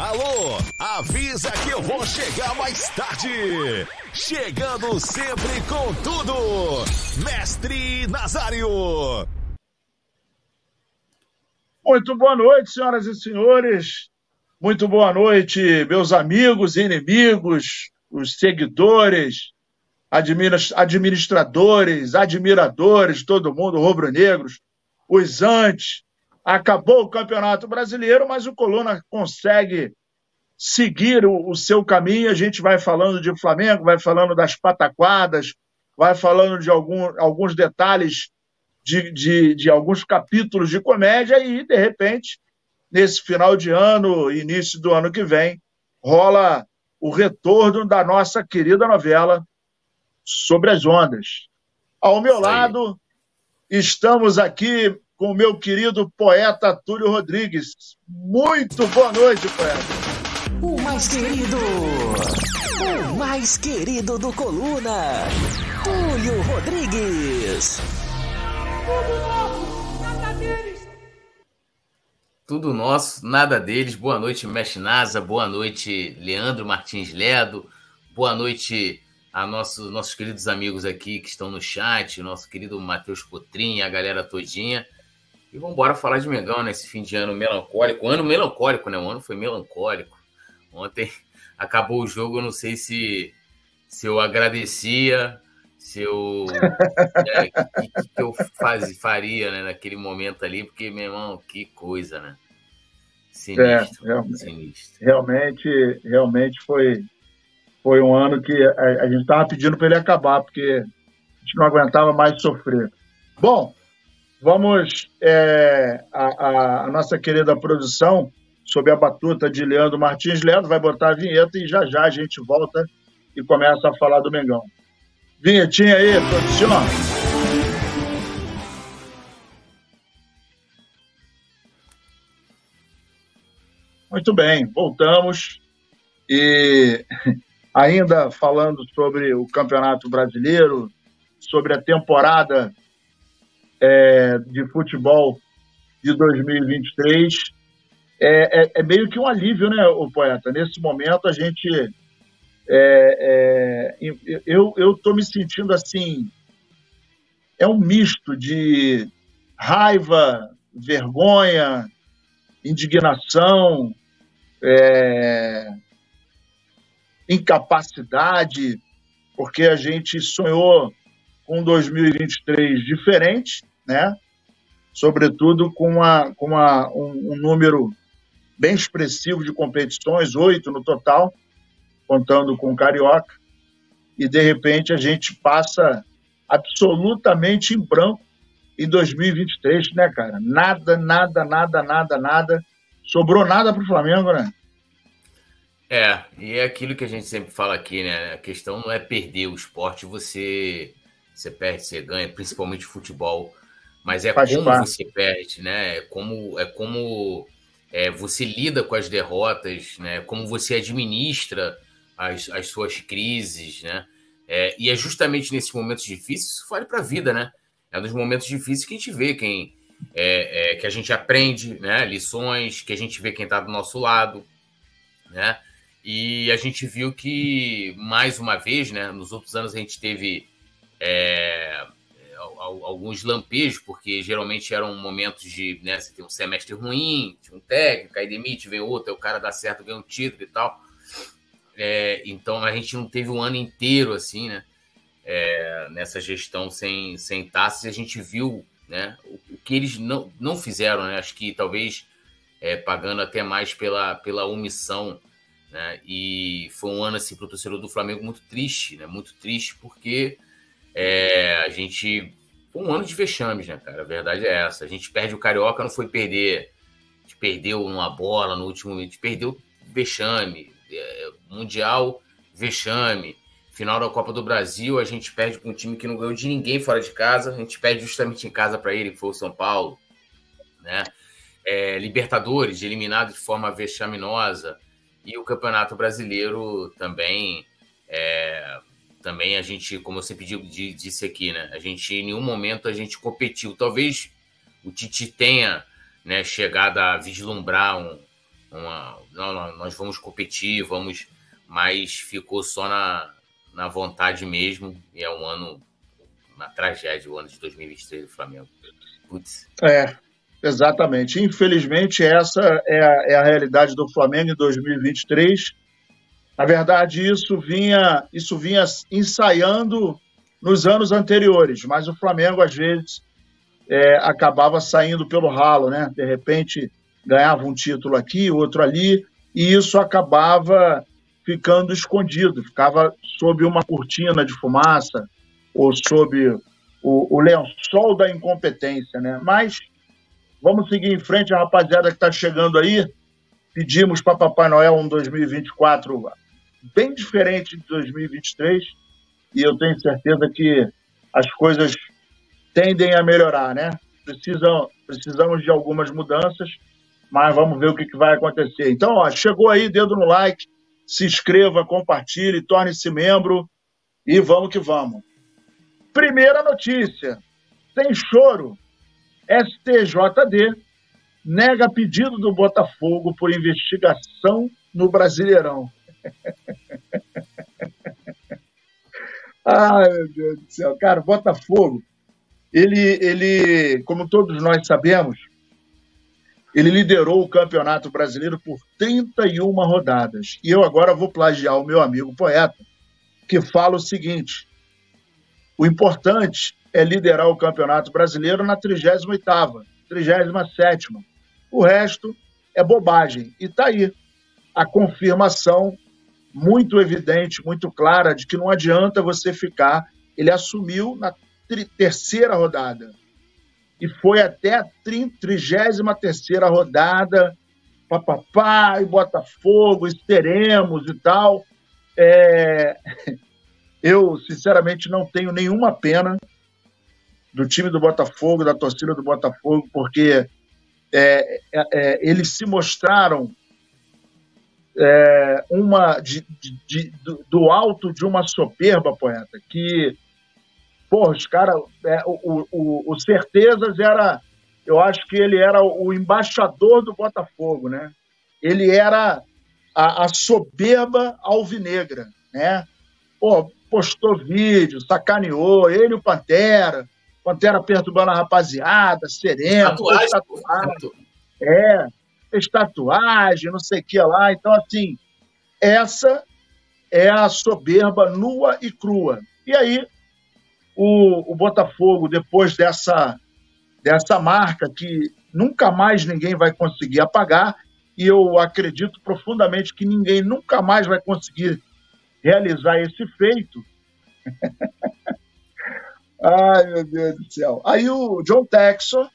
Alô, avisa que eu vou chegar mais tarde. Chegando sempre com tudo, Mestre Nazário. Muito boa noite, senhoras e senhores. Muito boa noite, meus amigos e inimigos, os seguidores, administradores, admiradores, todo mundo, rubro-negros, os antes, acabou o Campeonato Brasileiro, mas o Coluna consegue seguir o, o, seu caminho. A gente vai falando de Flamengo, vai falando das pataquadas, vai falando de algum, alguns detalhes de, de, de alguns capítulos de comédia e, de repente, nesse final de ano, início do ano que vem, rola o retorno da nossa querida novela Sobre as Ondas. Ao meu lado, estamos aqui com o meu querido poeta Túlio Rodrigues. Muito boa noite, poeta. O mais querido, o mais querido do Coluna, Túlio Rodrigues. Tudo nosso, nada deles. Tudo nosso, nada deles. Boa noite, Mestre Nasa. Boa noite, Leandro Martins Ledo. Boa noite a nossos, nossos queridos amigos aqui que estão no chat, nosso querido Matheus Cotrim, a galera todinha. E vamos embora falar de Mengão nesse fim de ano melancólico. Ano melancólico, né? O ano foi melancólico. Ontem acabou o jogo, eu não sei se, se eu agradecia, se eu. É, que, que, que, eu faz, faria né, naquele momento ali, porque, meu irmão, que coisa, né? Sinistro. É, realmente, sinistro. realmente, realmente foi, foi um ano que a, a gente estava pedindo para ele acabar, porque a gente não aguentava mais sofrer. Bom, Vamos, é, a, a, nossa querida produção, sob a batuta de Leandro Martins Leandro, vai botar a vinheta e já já a gente volta e começa a falar do Mengão. Vinhetinha aí, produção. Muito bem, voltamos. E ainda falando sobre o Campeonato Brasileiro, sobre a temporada é, de futebol de 2023 é, é, é, meio que um alívio, né, o poeta? Nesse momento a gente. É, é eu estou me sentindo assim. É um misto de raiva, vergonha, indignação, é, incapacidade, porque a gente sonhou com 2023 diferente, né? sobretudo com, uma, com uma, um, um número bem expressivo de competições, oito no total, contando com o Carioca, e de repente a gente passa absolutamente em branco em 2023, né, cara? Nada, nada, nada, nada, nada. Sobrou nada para o Flamengo, né? É, e é aquilo que a gente sempre fala aqui, né? A questão não é perder o esporte, você, você perde, você ganha, principalmente futebol mas é Faz como parte. você perde, né? É como, é como é, você lida com as derrotas, né? Como você administra as, as suas crises, né? É, e é justamente nesses momentos difíceis, isso vale para a vida, né? É nos momentos difíceis que a gente vê quem é, é, que a gente aprende, né? Lições, que a gente vê quem está do nosso lado, né? E a gente viu que mais uma vez, né? Nos outros anos a gente teve é, alguns lampejos, porque geralmente eram momentos de, né, você tem um semestre ruim, tinha um técnico, aí demite, vem outro, aí o cara dá certo, ganha um título e tal. É, então a gente não teve um ano inteiro assim, né? É, nessa gestão sem, sem taças, a gente viu né, o, o, que eles não, não fizeram, né? Acho que talvez é, pagando até mais pela, pela omissão. Né? E foi um ano assim, para o torcedor do Flamengo muito triste, né? Muito triste, porque é, a gente foi um ano de vexames, né, cara? A verdade é essa. A gente perde o Carioca, não foi perder. A gente perdeu uma bola no último momento, a gente perdeu vexame. É, mundial, vexame. Final da Copa do Brasil, a gente perde para um time que não ganhou de ninguém fora de casa. A gente perde justamente em casa para ele, que foi o São Paulo. Né? É, Libertadores, eliminado de forma vexaminosa. E o Campeonato Brasileiro também. É, também a gente, como eu sempre digo, disse aqui, né? A gente em nenhum momento a gente competiu. Talvez o Titi tenha né, chegado a vislumbrar um, uma, não, nós vamos competir, vamos, mas ficou só na, na vontade mesmo. E é um ano, uma tragédia, o ano de 2023 do Flamengo. Putz. É, exatamente. Infelizmente, essa é a, é a realidade do Flamengo em 2023. Na verdade, isso vinha, isso vinha ensaiando nos anos anteriores, mas o Flamengo, às vezes, é, acabava saindo pelo ralo, né? De repente, ganhava um título aqui, outro ali, e isso acabava ficando escondido, ficava sob uma cortina de fumaça ou sob o, o lençol da incompetência, né? Mas vamos seguir em frente, a rapaziada que está chegando aí, pedimos para Papai Noel um 2024 bem diferente de 2023 e eu tenho certeza que as coisas tendem a melhorar, né? Precisam, precisamos de algumas mudanças, mas vamos ver o que, que vai acontecer. Então, ó, chegou aí, dedo no like, se inscreva, compartilhe, torne-se membro e vamos que vamos. Primeira notícia: sem choro, STJD nega pedido do Botafogo por investigação no Brasileirão. Ai, meu Deus do céu. Cara, Botafogo, ele, ele, como todos nós sabemos, ele liderou o Campeonato Brasileiro por 31 rodadas. E eu agora vou plagiar o meu amigo poeta, que fala o seguinte: o importante é liderar o Campeonato Brasileiro na 38ª, 37ª. O resto é bobagem. E está aí a confirmação muito evidente, muito clara de que não adianta você ficar. Ele assumiu na terceira rodada e foi até a 33 rodada, papapá, e Botafogo, teremos e tal. É... Eu, sinceramente, não tenho nenhuma pena do time do Botafogo, da torcida do Botafogo, porque é, é, é eles se mostraram é, uma de, de, de, do alto de uma soberba, poeta, que Pô, os caras. É, o, o, o Certezas era. Eu acho que ele era o embaixador do Botafogo, né? Ele era a, a soberba alvinegra, né? Pô, postou vídeo, sacaneou, ele e o Pantera. Pantera perturbando a rapaziada, sereno. Tatuagem, tatuagem. É, fez tatuagem, não sei o que lá. Então, assim, essa é a soberba nua e crua. E aí, o, o Botafogo, depois dessa, dessa marca que nunca mais ninguém vai conseguir apagar, e eu acredito profundamente que ninguém nunca mais vai conseguir realizar esse feito. Ai, meu Deus do céu. Aí o John Texor,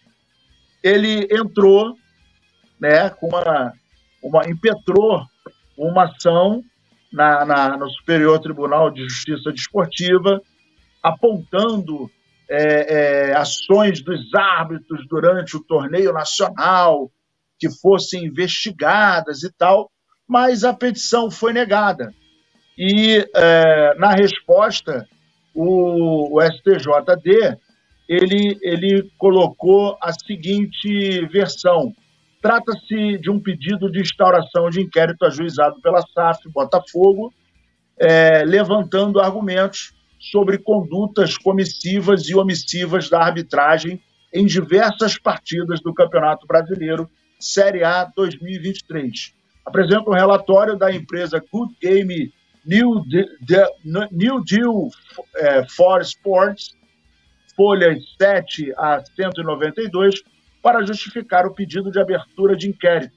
ele entrou, né, com uma, uma impetrou uma ação na, na, no Superior Tribunal de Justiça Desportiva, apontando é, é, ações dos árbitros durante o torneio nacional que fossem investigadas e tal, mas a petição foi negada. E, é, na resposta, o, o, STJD ele, ele colocou a seguinte versão. Trata-se de um pedido de instauração de inquérito ajuizado pela SAF Botafogo, é, levantando argumentos sobre condutas comissivas e omissivas da arbitragem em diversas partidas do Campeonato Brasileiro Série A 2023. Apresenta um relatório da empresa Good Game New, De New Deal é, for Sports, folhas 7 a 192, para justificar o pedido de abertura de inquérito.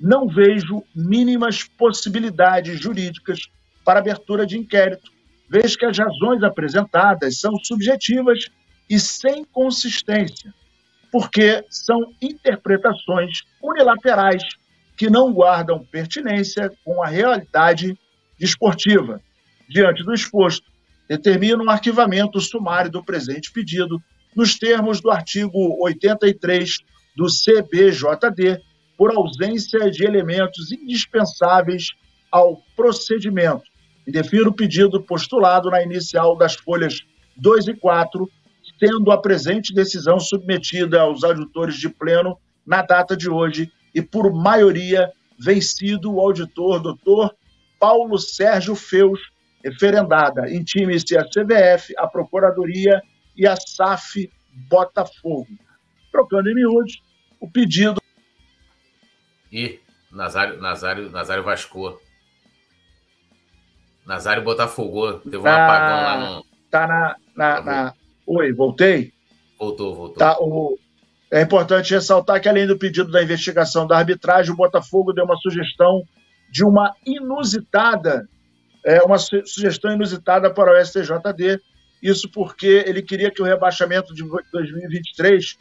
Não vejo mínimas possibilidades jurídicas para abertura de inquérito vez que as razões apresentadas são subjetivas e sem consistência, porque são interpretações unilaterais que não guardam pertinência com a realidade desportiva. Diante do exposto, determina um arquivamento sumário do presente pedido nos termos do artigo 83 do CBJD, por ausência de elementos indispensáveis ao procedimento, e defiro o pedido postulado na inicial das folhas 2 e 4, tendo a presente decisão submetida aos adjutores de pleno na data de hoje e por maioria vencido o auditor doutor Paulo Sérgio Feus, referendada. Intime-se a CBF, a Procuradoria e a SAF Botafogo. Trocando em miúdos, o pedido. E Nazário, Nazário, Nazário Vasco. Nazário Botafogo. Teve um tá, apagão lá no. Tá na, na, na. Oi, voltei? Voltou, voltou. Tá, o... É importante ressaltar que, além do pedido da investigação da arbitragem, o Botafogo deu uma sugestão de uma inusitada, é, uma su sugestão inusitada para o STJD. Isso porque ele queria que o rebaixamento de 2023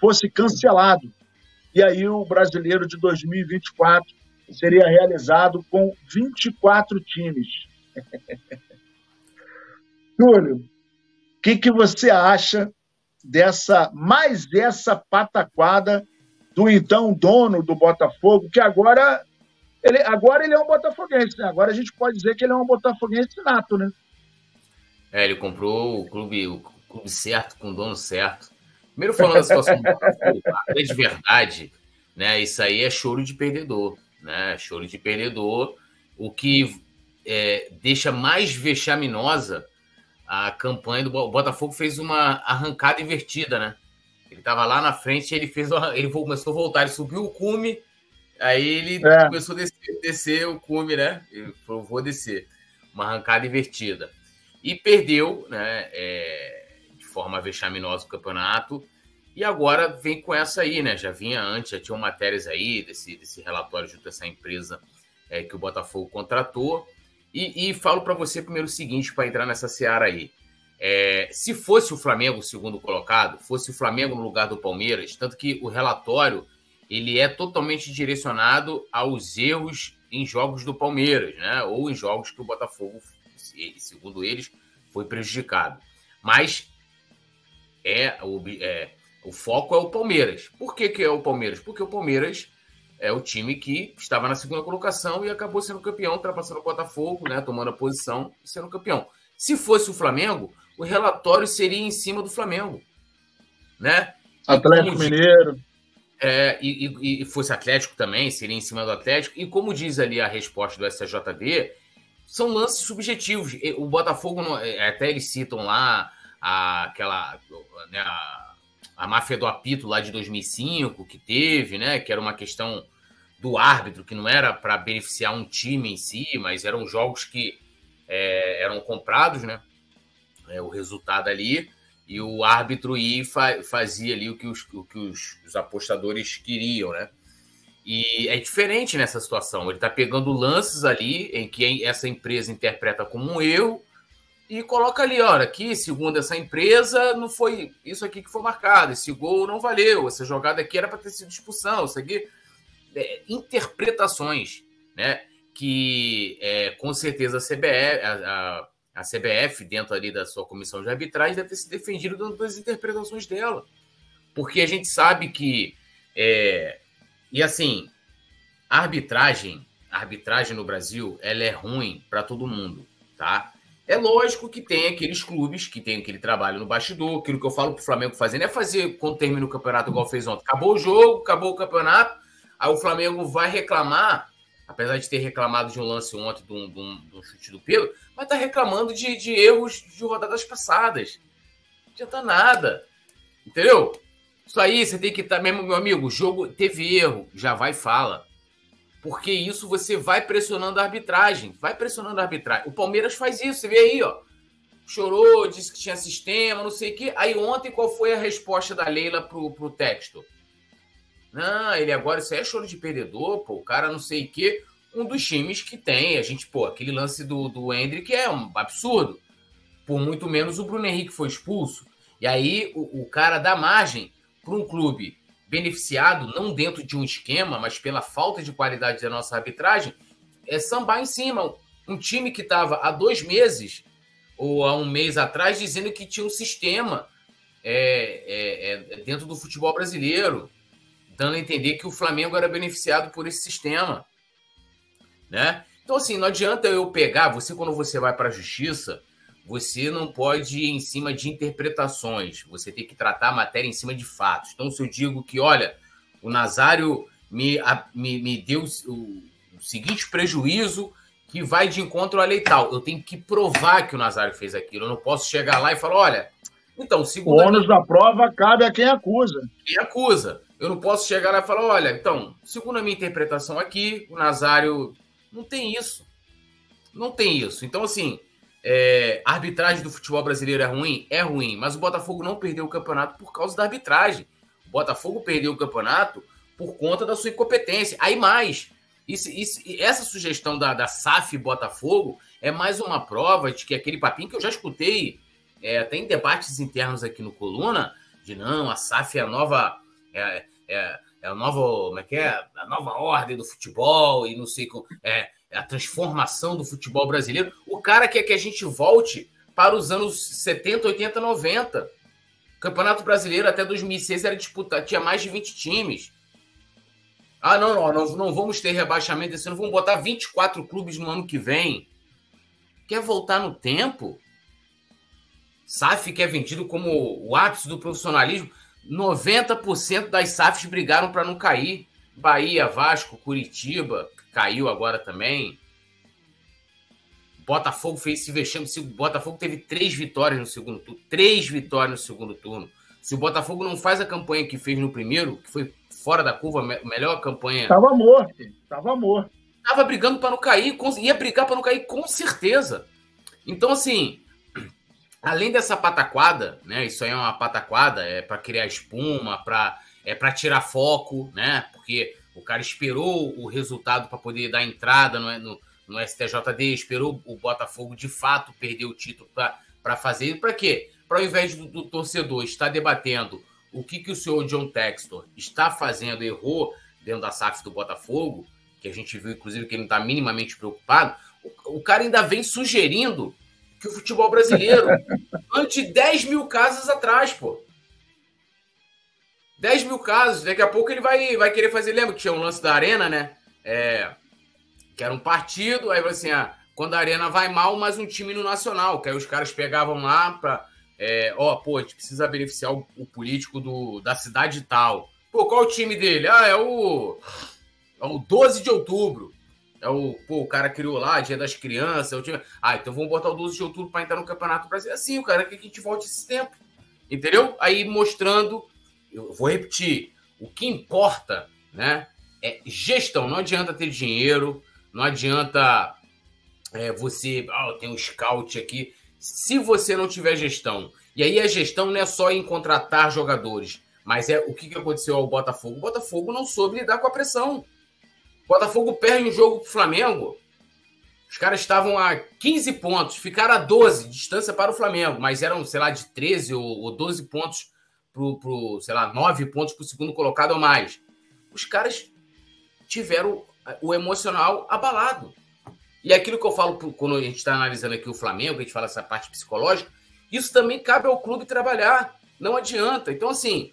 fosse cancelado. E aí o brasileiro de 2024 seria realizado com 24 times. Túlio, o que, que você acha dessa mais essa pataquada do então dono do Botafogo, que agora ele, agora ele é um botafoguense, né? Agora a gente pode dizer que ele é um botafoguense nato, né? É, ele comprou o clube, o clube certo, com o dono certo. Primeiro falando da situação do Botafogo, grande verdade, né? Isso aí é choro de perdedor, né? Choro de perdedor, o que é, deixa mais vexaminosa a campanha do Botafogo fez uma arrancada invertida, né? Ele estava lá na frente, ele fez, ele começou a voltar, ele subiu o cume, aí ele é. começou a descer, descer, o cume, né? Ele falou, vou descer, uma arrancada invertida e perdeu, né? É, de forma vexaminosa o campeonato. E agora vem com essa aí, né? Já vinha antes, já tinham matérias aí desse, desse relatório junto a essa empresa é, que o Botafogo contratou. E, e falo para você primeiro o seguinte, para entrar nessa seara aí. É, se fosse o Flamengo o segundo colocado, fosse o Flamengo no lugar do Palmeiras, tanto que o relatório ele é totalmente direcionado aos erros em jogos do Palmeiras, né? Ou em jogos que o Botafogo, segundo eles, foi prejudicado. Mas é o, é, o foco é o Palmeiras. Por que, que é o Palmeiras? Porque o Palmeiras é o time que estava na segunda colocação e acabou sendo campeão, ultrapassando o Botafogo, né, tomando a posição e sendo campeão. Se fosse o Flamengo, o relatório seria em cima do Flamengo, né? Atlético Mineiro. É, e, e, fosse Atlético também, seria em cima do Atlético. E como diz ali a resposta do STJD, são lances subjetivos. O Botafogo, é, até eles citam lá a, aquela né, a, a máfia do apito lá de 2005 que teve, né? Que era uma questão do árbitro, que não era para beneficiar um time em si, mas eram jogos que é, eram comprados, né? É, o resultado ali, e o árbitro ia fa fazia ali o que, os, o que os, os apostadores queriam, né? E é diferente nessa situação. Ele está pegando lances ali em que essa empresa interpreta como um erro e coloca ali, olha, aqui, segundo essa empresa, não foi isso aqui que foi marcado, esse gol não valeu, essa jogada aqui era para ter sido expulsão, isso aqui. É, interpretações, né? Que é, com certeza a CBF, a, a, CBF, dentro ali da sua comissão de arbitragem, deve ter se defendido das interpretações dela. Porque a gente sabe que. É, e assim, a arbitragem, arbitragem no Brasil, ela é ruim para todo mundo, tá? É lógico que tem aqueles clubes que tem aquele trabalho no bastidor. Aquilo que eu falo para o Flamengo fazendo é fazer quando termina o campeonato, igual fez ontem. Acabou o jogo, acabou o campeonato. Aí o Flamengo vai reclamar, apesar de ter reclamado de um lance ontem, de um, de um, de um chute do Pedro, mas está reclamando de, de, erros de rodadas passadas. Não adianta nada. Entendeu? Isso aí você tem que estar, tá, mesmo, meu amigo, jogo teve erro, já vai e fala porque isso você vai pressionando a arbitragem, vai pressionando a arbitragem. O Palmeiras faz isso, você vê aí, ó. Chorou, disse que tinha sistema, não sei o quê. Aí ontem qual foi a resposta da Leila pro, pro texto? Não, ele agora, isso aí é choro de perdedor, pô, o cara não sei o quê. Um dos times que tem, a gente, pô, aquele lance do, do Hendrick é um absurdo. Por muito menos o Bruno Henrique foi expulso. E aí o, o cara dá margem para um clube beneficiado, não dentro de um esquema, mas pela falta de qualidade da nossa arbitragem, é sambar em cima. Um time que estava há dois meses ou há um mês atrás dizendo que tinha um sistema é, é, é, dentro do futebol brasileiro, dando a entender que o Flamengo era beneficiado por esse sistema. Né? Então, assim, não adianta eu pegar, você, quando você vai para a justiça, você não pode ir em cima de interpretações, você tem que tratar a matéria em cima de fatos. Então, se eu digo que, olha, o Nazário me, a, me, me deu o, o, seguinte prejuízo que vai de encontro à lei tal. Eu tenho que provar que o Nazário fez aquilo. Eu não posso chegar lá e falar, olha, então, segundo. O ônus da prova cabe a quem acusa. Quem acusa. Eu não posso chegar lá e falar, olha, então, segundo a minha interpretação aqui, o Nazário não tem isso. Não tem isso. Então, assim, é, a arbitragem do futebol brasileiro é ruim? É ruim, mas o Botafogo não perdeu o campeonato por causa da arbitragem. O Botafogo perdeu o campeonato por conta da sua incompetência. Aí mais, isso, isso, essa sugestão da, da SAF Botafogo é mais uma prova de que aquele papinho que eu já escutei é, até em debates internos aqui no Coluna, de não, a SAF é a nova. É, é, é a nova. Como é que é? A nova ordem do futebol e não sei como. É, a transformação do futebol brasileiro. O cara quer que a gente volte para os anos 70, 80, 90. O Campeonato Brasileiro até 2006 era disputado, tinha mais de 20 times. Ah, não, não, não, não vamos ter rebaixamento esse ano, vamos botar 24 clubes no ano que vem. Quer voltar no tempo? SAF que é vendido como o ápice do profissionalismo, 90% das SAFs brigaram para não cair. Bahia, Vasco, Curitiba, caiu agora também. Botafogo fez esse vexame. O Botafogo teve três vitórias no segundo turno. Três vitórias no segundo turno. Se o Botafogo não faz a campanha que fez no primeiro, que foi fora da curva, melhor campanha. Tava morto, tava morto. Tava brigando para não cair, ia brigar para não cair com certeza. Então, assim, além dessa pataquada, né? Isso aí é uma pataquada, é para criar espuma, para é para tirar foco, né? Porque o cara esperou o resultado para poder dar entrada no, no, no, STJD, esperou o Botafogo de fato perder o título para fazer. Para quê? Para ao invés do, do, torcedor estar debatendo o que, que o senhor John Textor está fazendo, errou dentro da SAF do Botafogo, que a gente viu, inclusive, que ele não está minimamente preocupado, o, o cara ainda vem sugerindo que o futebol brasileiro ante 10 mil casos atrás, pô. 10 mil casos. Daqui a pouco ele vai, vai querer fazer. Lembra que tinha um lance da Arena, né? É, que era um partido. Aí assim, ah, quando a Arena vai mal, mais um time no Nacional. Que aí os caras pegavam lá pra. É, ó, pô, a gente precisa beneficiar o, o, político do, da cidade tal. Pô, qual é o time dele? Ah, é o. É o 12 de outubro. É o, pô, o cara criou lá, Dia das Crianças. É o time... Ah, então vamos botar o 12 de outubro para entrar no Campeonato Brasileiro. Assim, o cara quer que a gente volte esse tempo. Entendeu? Aí mostrando, eu vou repetir, o que importa, né? É gestão. Não adianta ter dinheiro, não adianta é, você, ah, tem um scout aqui. Se você não tiver gestão, e aí a gestão não é só em contratar jogadores, mas é o que, aconteceu ao Botafogo. O Botafogo não soube lidar com a pressão. Botafogo perde um jogo pro Flamengo. Os caras estavam a 15 pontos, ficaram a 12 distância para o Flamengo, mas eram, sei lá, de 13 ou, ou 12 pontos pro, pro, sei lá, 9 pontos para o segundo colocado ou mais. Os caras tiveram o emocional abalado. E aquilo que eu falo quando a gente está analisando aqui o Flamengo, a gente fala essa parte psicológica, isso também cabe ao clube trabalhar. Não adianta. Então, assim,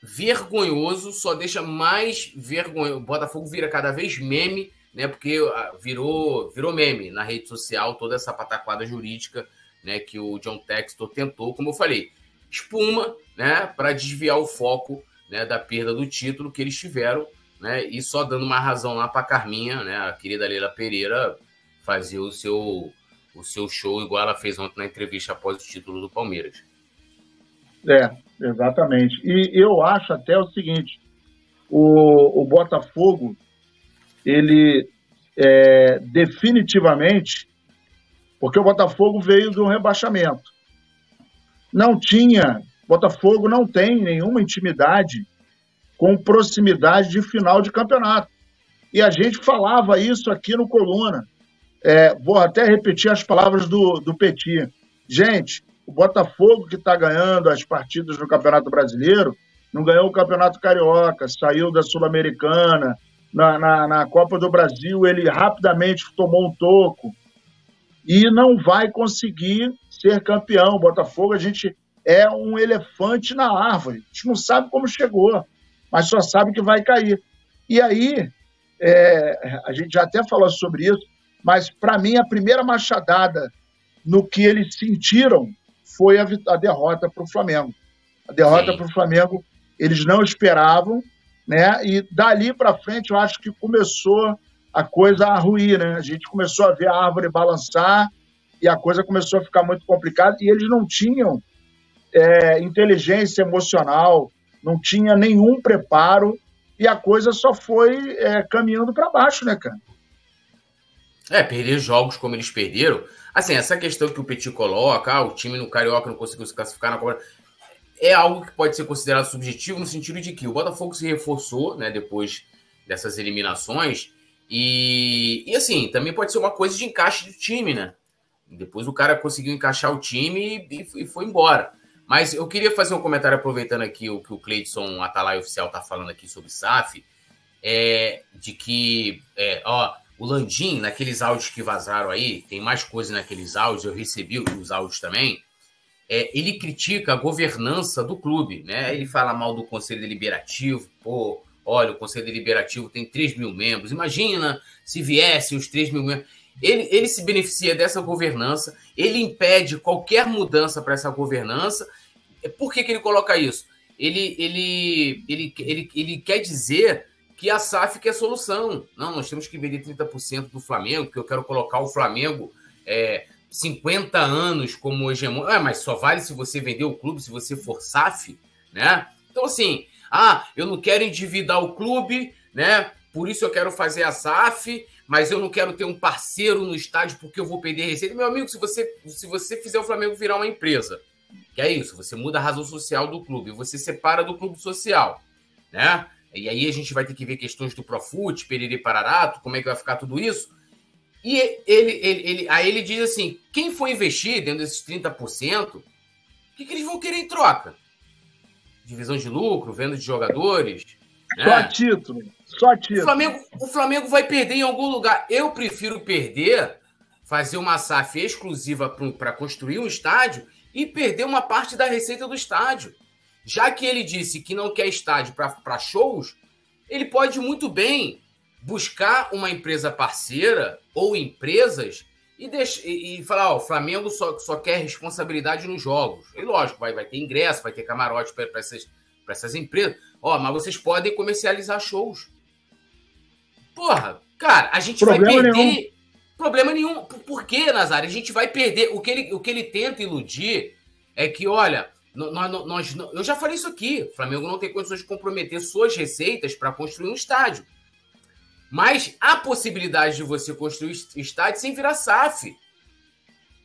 vergonhoso, só deixa mais vergonhoso. O Botafogo vira cada vez meme, né? Porque ah, virou, virou meme na rede social toda essa pataquada jurídica, né? Que o John Textor tentou, como eu falei, espuma, né? Para desviar o foco, né? Da perda do título que eles tiveram, né? E só dando uma razão lá para Carminha, né? A querida Leila Pereira fazer o seu o seu show igual ela fez ontem na entrevista após o título do Palmeiras. É, exatamente. E eu acho até o seguinte: o, o Botafogo, ele é, definitivamente, porque o Botafogo veio de um rebaixamento. Não tinha, Botafogo não tem nenhuma intimidade com proximidade de final de campeonato. E a gente falava isso aqui no Coluna. É, vou até repetir as palavras do, do Petit. Gente, o Botafogo, que está ganhando as partidas no Campeonato Brasileiro, não ganhou o Campeonato Carioca, saiu da Sul-Americana, na, na, na, Copa do Brasil ele rapidamente tomou um toco e não vai conseguir ser campeão. O Botafogo, a gente é um elefante na árvore. A gente não sabe como chegou, mas só sabe que vai cair. E aí, é, a gente já até falou sobre isso, mas para mim a primeira machadada no que eles sentiram foi a, a derrota para o Flamengo. A derrota para o Flamengo, eles não esperavam, né? E dali para frente eu acho que começou a coisa a ruir, né? A gente começou a ver a árvore balançar e a coisa começou a ficar muito complicada e eles não tinham é, inteligência emocional, não tinha nenhum preparo e a coisa só foi é, caminhando para baixo, né, cara? É, perder jogos como eles perderam. Assim, essa questão que o Petit coloca, ah, o time no Carioca não conseguiu se classificar na Copa, é algo que pode ser considerado subjetivo no sentido de que o Botafogo se reforçou, né, depois dessas eliminações, e, e assim, também pode ser uma coisa de encaixe do time, né? Depois o cara conseguiu encaixar o time e, e foi embora. Mas eu queria fazer um comentário aproveitando aqui o que o Cleidson Atalay Oficial está falando aqui sobre SAF, é, de que, é, ó, o Landim, naqueles áudios que vazaram aí, tem mais coisa naqueles áudios, eu recebi os áudios também, é, ele critica a governança do clube, né? Ele fala mal do Conselho Deliberativo, pô, olha, o Conselho Deliberativo tem 3 mil membros, imagina se viessem os 3 mil membros. Ele, ele se beneficia dessa governança, ele impede qualquer mudança para essa governança. Por que, que ele coloca isso? Ele, ele, ele, ele, ele quer dizer que a SAF quer solução. Não, nós temos que vender 30% do Flamengo, que eu quero colocar o Flamengo é, 50 anos como hegemônico. Ah, mas só vale se você vender o clube, se você for SAF, né? Então, assim, ah, eu não quero endividar o clube, né? Por isso eu quero fazer a SAF, mas eu não quero ter um parceiro no estádio porque eu vou perder receita. Meu amigo, se você, se você fizer o Flamengo virar uma empresa, que é isso, você muda a razão social do clube, você separa do clube social, né? E aí a gente vai ter que ver questões do Profut, Periri Pararato, como é que vai ficar tudo isso. E ele, ele, ele, aí ele diz assim: quem for investir dentro desses 30%, o que, que eles vão querer em troca? Divisão de lucro, venda de jogadores. Né? Só título. Só título. O Flamengo, o Flamengo vai perder em algum lugar. Eu prefiro perder, fazer uma SAF exclusiva para construir um estádio e perder uma parte da receita do estádio. Já que ele disse que não quer estádio para shows, ele pode muito bem buscar uma empresa parceira ou empresas e, deixa, e, e falar: ó, o Flamengo só, só quer responsabilidade nos jogos. E lógico, vai, vai ter ingresso, vai ter camarote para essas, essas empresas. Ó, mas vocês podem comercializar shows. Porra, cara, a gente Problema vai perder. Nenhum. Problema nenhum. Por quê, Nazário? A gente vai perder. O que ele, o que ele tenta iludir é que, olha, nós, nós, eu já falei isso aqui. O Flamengo não tem condições de comprometer suas receitas para construir um estádio. Mas há possibilidade de você construir estádio sem virar SAF.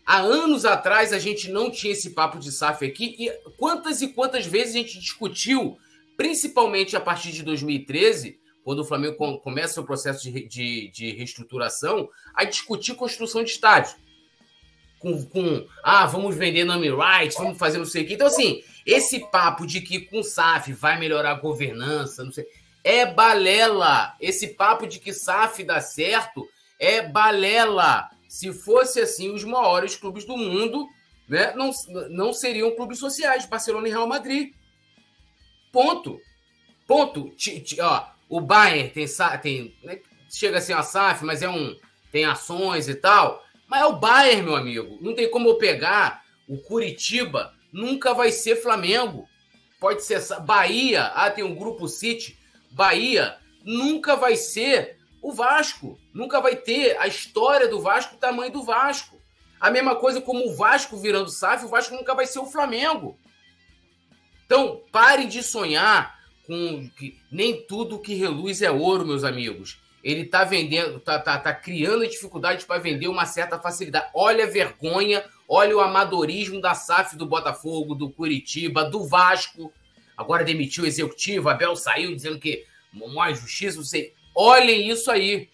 Há anos atrás a gente não tinha esse papo de SAF aqui e quantas e quantas vezes a gente discutiu, principalmente a partir de 2013, quando o Flamengo começa o processo de, de, de reestruturação, a discutir construção de estádio. Com, com, ah, vamos vender nome rights, vamos fazer não sei o quê. Então, assim, esse papo de que com SAF vai melhorar a governança, não sei, é balela. Esse papo de que SAF dá certo é balela. Se fosse assim, os maiores clubes do mundo né, não, não seriam clubes sociais, Barcelona e Real Madrid. Ponto. Ponto. T, t, ó, o Bayern tem, tem né, chega a ser uma SAF, mas é um tem ações e tal. Mas é o Bayern, meu amigo. Não tem como eu pegar o Curitiba, nunca vai ser Flamengo. Pode ser Bahia, ah, tem um grupo City. Bahia nunca vai ser o Vasco. Nunca vai ter a história do Vasco, o tamanho do Vasco. A mesma coisa como o Vasco virando SAF, o Vasco nunca vai ser o Flamengo. Então, parem de sonhar com que nem tudo que reluz é ouro, meus amigos. Ele está vendendo, tá, tá, tá criando dificuldade para vender uma certa facilidade. Olha a vergonha, olha o amadorismo da SAF do Botafogo, do Curitiba, do Vasco. Agora demitiu o executivo, Abel saiu dizendo que mais justiça, não sei. Olhem isso aí.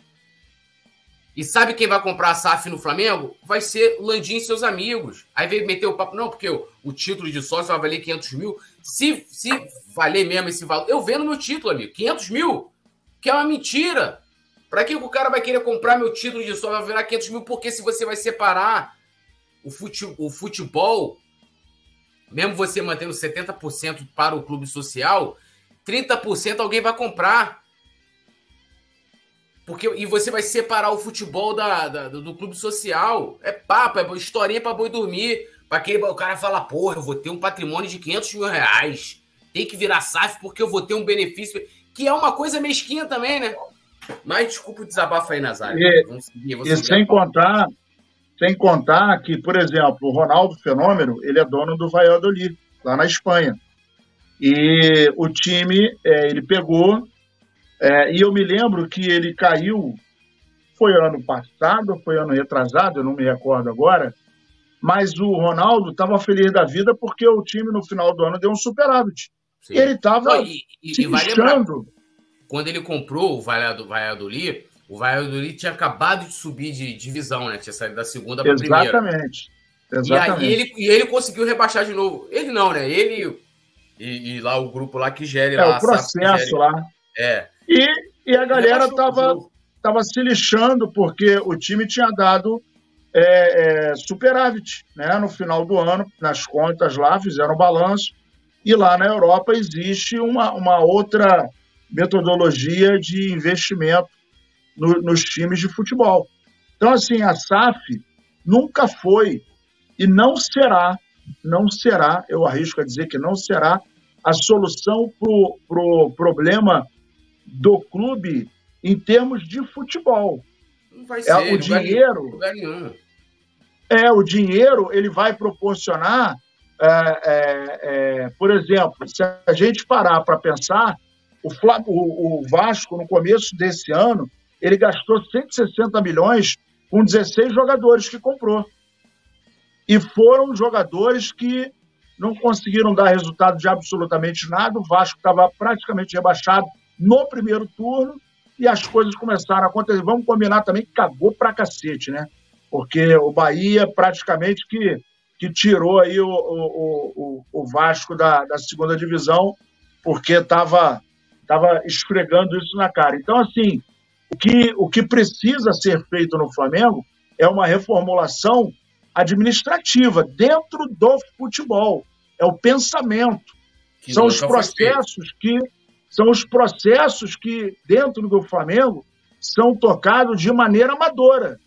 E sabe quem vai comprar a SAF no Flamengo? Vai ser o Landim e seus amigos. Aí veio meter o papo, não, porque o, o título de sócio vai valer 500 mil. Se, se valer mesmo esse valor, eu vendo meu título, amigo, 500 mil, que é uma mentira. Para que o cara vai querer comprar meu título de sócio vai virar 500 mil? Porque se você vai separar o, fute, o futebol, mesmo você mantendo 70% para o clube social, 30% alguém vai comprar. Porque, e você vai separar o futebol da, da do clube social. É papo, é historinha para boi dormir. Para aquele o cara fala, porra, eu vou ter um patrimônio de 500 mil reais. Tem que virar SAF porque eu vou ter um benefício. que é uma coisa mesquinha também, né? Mas desculpa o desabafo aí, Nazário. E, vamos seguir, vamos e sem contar, sem contar que, por exemplo, o Ronaldo Fenômeno, ele é dono do Valladolid, lá na Espanha. E o time, é, ele pegou, é, e eu me lembro que ele caiu, foi ano passado, foi ano retrasado, eu não me recordo agora, mas o Ronaldo estava feliz da vida porque o time no final do ano deu um superávit. Sim. Ele estava se lixando. Quando ele comprou o Valladolid, o Valladolid tinha acabado de subir de divisão, né? Tinha saído da segunda para a primeira. Exatamente. Exatamente. E, aí ele, e ele conseguiu rebaixar de novo. Ele não, né? Ele e, e lá o grupo lá que gere é, lá. o processo gere... lá. É. E, e a galera tava, tava se lixando porque o time tinha dado é, é, superávit, né? No final do ano, nas contas lá, fizeram balanço. E lá na Europa existe uma, uma outra metodologia de investimento no, nos times de futebol. Então, assim, a SAF nunca foi e não será, não será, eu arrisco a dizer que não será a solução para o pro problema do clube em termos de futebol. Não vai ser, é, o dinheiro. É, o dinheiro ele vai proporcionar, é, é, é, por exemplo, se a gente parar para pensar, o, o, o Vasco, no começo desse ano, ele gastou 160 milhões com 16 jogadores que comprou. E foram jogadores que não conseguiram dar resultado de absolutamente nada. O Vasco estava praticamente rebaixado no primeiro turno e as coisas começaram a acontecer. Vamos combinar também que cagou pra cacete, né? Porque o Bahia praticamente que, que tirou aí o, o, o, o Vasco da, da segunda divisão porque estava tava esfregando isso na cara. Então, assim, o que, o que precisa ser feito no Flamengo é uma reformulação administrativa dentro do futebol. É o pensamento. Que são os processos que são os processos que dentro do Flamengo são tocados de maneira amadora.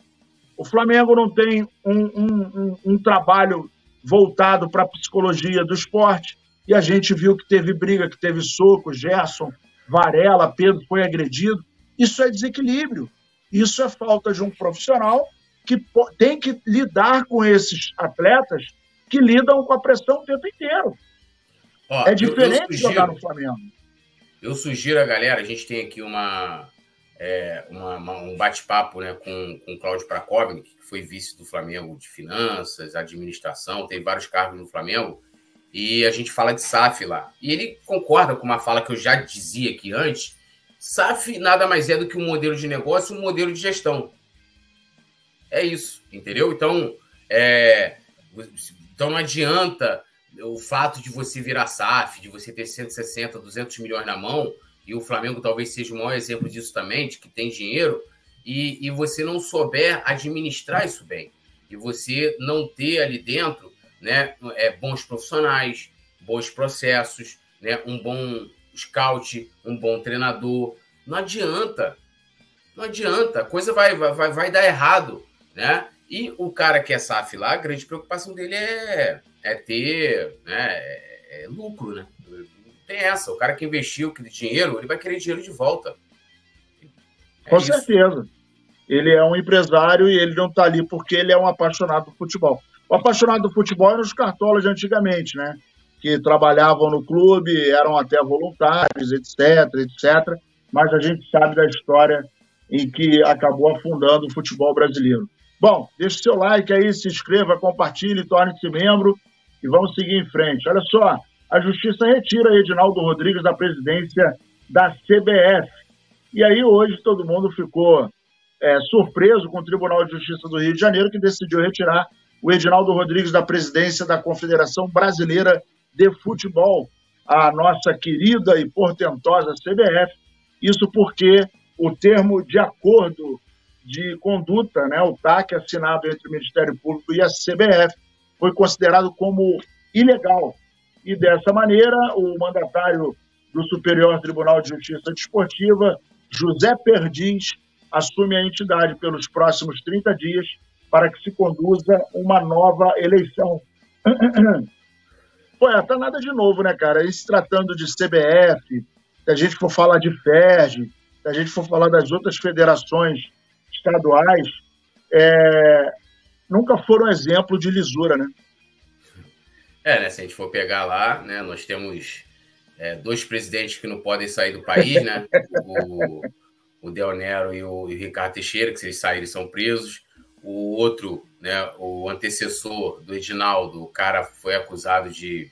O Flamengo não tem um, um, um, um trabalho voltado para a psicologia do esporte e a gente viu que teve briga, que teve soco, Gerson, Varela, Pedro foi agredido. Isso é desequilíbrio. Isso é falta de um profissional que tem que lidar com esses atletas que lidam com a pressão o tempo inteiro. Ó, é diferente eu, eu sugiro, jogar no Flamengo. Eu sugiro a galera, a gente tem aqui uma, é, uma, uma um bate-papo né, com, com o Cláudio Prakovnik, que foi vice do Flamengo de finanças, administração, tem vários cargos no Flamengo, e a gente fala de SAF lá. E ele concorda com uma fala que eu já dizia aqui antes, SAF nada mais é do que um modelo de negócio, um modelo de gestão. É isso, entendeu? Então, é, então não adianta o fato de você virar SAF, de você ter 160, 200 milhões na mão, e o Flamengo talvez seja o maior exemplo disso também, de que tem dinheiro, e, e você não souber administrar isso bem. E você não ter ali dentro né, é, bons profissionais, bons processos, né, um bom scout, um bom treinador. Não adianta. Não adianta. A coisa vai, vai, vai dar errado. Né? E o cara que é SAF lá, a grande preocupação dele é, é ter né, é, é lucro. Né? Tem essa. O cara que investiu aquele dinheiro, ele vai querer dinheiro de volta. É Com isso. certeza. Ele é um empresário e ele não está ali porque ele é um apaixonado por futebol. O apaixonado do futebol eram os cartolas de antigamente, né? Que trabalhavam no clube, eram até voluntários, etc, etc. Mas a gente sabe da história em que acabou afundando o futebol brasileiro. Bom, deixe seu like aí, se inscreva, compartilhe, torne-se membro e vamos seguir em frente. Olha só, a Justiça retira Edinaldo Rodrigues da presidência da CBF. E aí hoje todo mundo ficou é, surpreso com o Tribunal de Justiça do Rio de Janeiro, que decidiu retirar o Edinaldo Rodrigues da presidência da Confederação Brasileira de Futebol, a nossa querida e portentosa CBF. Isso porque o termo de acordo de conduta, né, o TAC, assinado entre o Ministério Público e a CBF, foi considerado como ilegal. E dessa maneira, o mandatário do Superior Tribunal de Justiça Desportiva, José Perdiz, assume a entidade pelos próximos 30 dias para que se conduza uma nova eleição. Pô, tá nada de novo, né, cara? E se tratando de CBF, se a gente for falar de FERJ, se a gente for falar das outras federações estaduais, é, nunca foram exemplo de lisura, né? É, né? Se a gente for pegar lá, né, nós temos é, dois presidentes que não podem sair do país, né? O, o Del Nero e o, e o Ricardo Teixeira, que se eles saírem são presos. O outro, né, o antecessor do Edinaldo, o cara foi acusado de,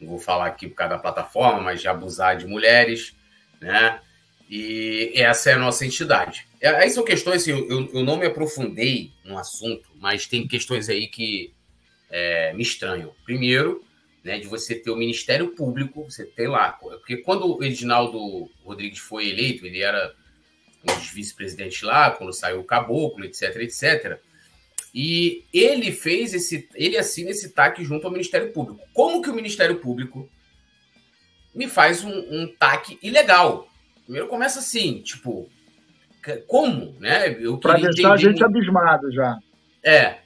não vou falar aqui por causa da plataforma, mas de abusar de mulheres, né? E essa é a nossa entidade. É, aí são questões, assim, eu, eu não me aprofundei no assunto, mas tem questões aí que é, me estranham. Primeiro, né, de você ter o Ministério Público, você tem lá. Porque quando o Edinaldo Rodrigues foi eleito, ele era um dos vice-presidentes lá, quando saiu o Caboclo, etc, etc. E ele fez esse. Ele assina esse TAC junto ao Ministério Público. Como que o Ministério Público me faz um, um TAC ilegal? Primeiro começa assim, tipo, como, né? Para deixar a gente abismado já. É.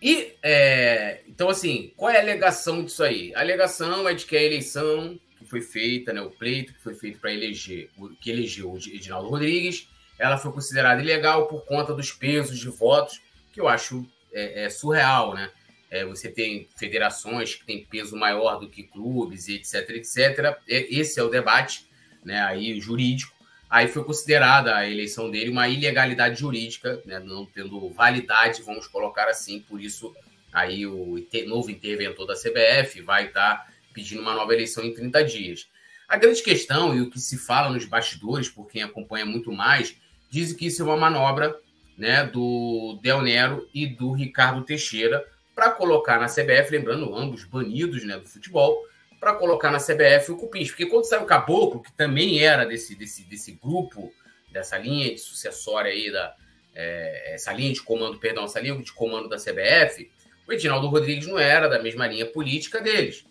E, é, então, assim, qual é a alegação disso aí? A alegação é de que a eleição que foi feita, né, o pleito que foi feito para eleger, que elegeu o Edinaldo Rodrigues, ela foi considerada ilegal por conta dos pesos de votos, que eu acho é, é surreal, né? É, você tem federações que têm peso maior do que clubes, etc, etc. Esse é o debate, né, aí jurídico. Aí foi considerada a eleição dele uma ilegalidade jurídica, né, não tendo validade, vamos colocar assim. Por isso, aí o novo interventor da CBF vai estar pedindo uma nova eleição em 30 dias. A grande questão, e o que se fala nos bastidores, por quem acompanha muito mais, diz que isso é uma manobra né, do Del Nero e do Ricardo Teixeira para colocar na CBF, lembrando ambos banidos né, do futebol, para colocar na CBF o Cupins. Porque quando saiu o Caboclo, que também era desse, desse, desse grupo, dessa linha de sucessória aí, da, é, essa linha de comando, perdão, essa linha de comando da CBF, o Edinaldo Rodrigues não era da mesma linha política deles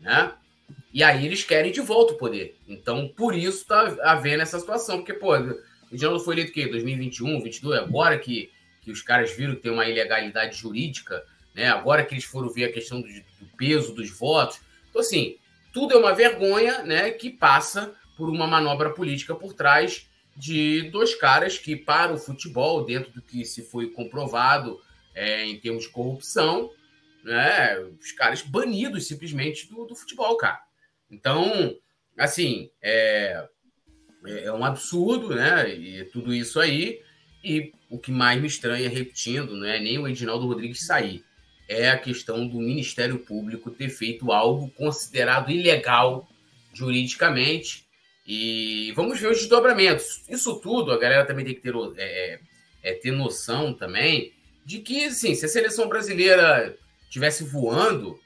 né? E aí eles querem de volta o poder. Então, por isso está havendo essa situação. Porque, pô, o Edinaldo foi eleito o quê? 2021, 2022? Agora que, que os caras viram que tem uma ilegalidade jurídica, né? Agora que eles foram ver a questão do, do peso dos votos. Então, assim, tudo é uma vergonha, né? Que passa por uma manobra política por trás de dois caras que, para o futebol, dentro do que se foi comprovado é, em termos de corrupção, né? Os caras banidos simplesmente do, do futebol, cara. Então, assim, é, é um absurdo, né? E tudo isso aí. E o que mais me estranha, repetindo, não é nem o Edinaldo Rodrigues sair, é a questão do Ministério Público ter feito algo considerado ilegal juridicamente. E vamos ver os desdobramentos. Isso tudo, a galera também tem que ter, é, é, ter noção também de que, assim, se a seleção brasileira estivesse voando,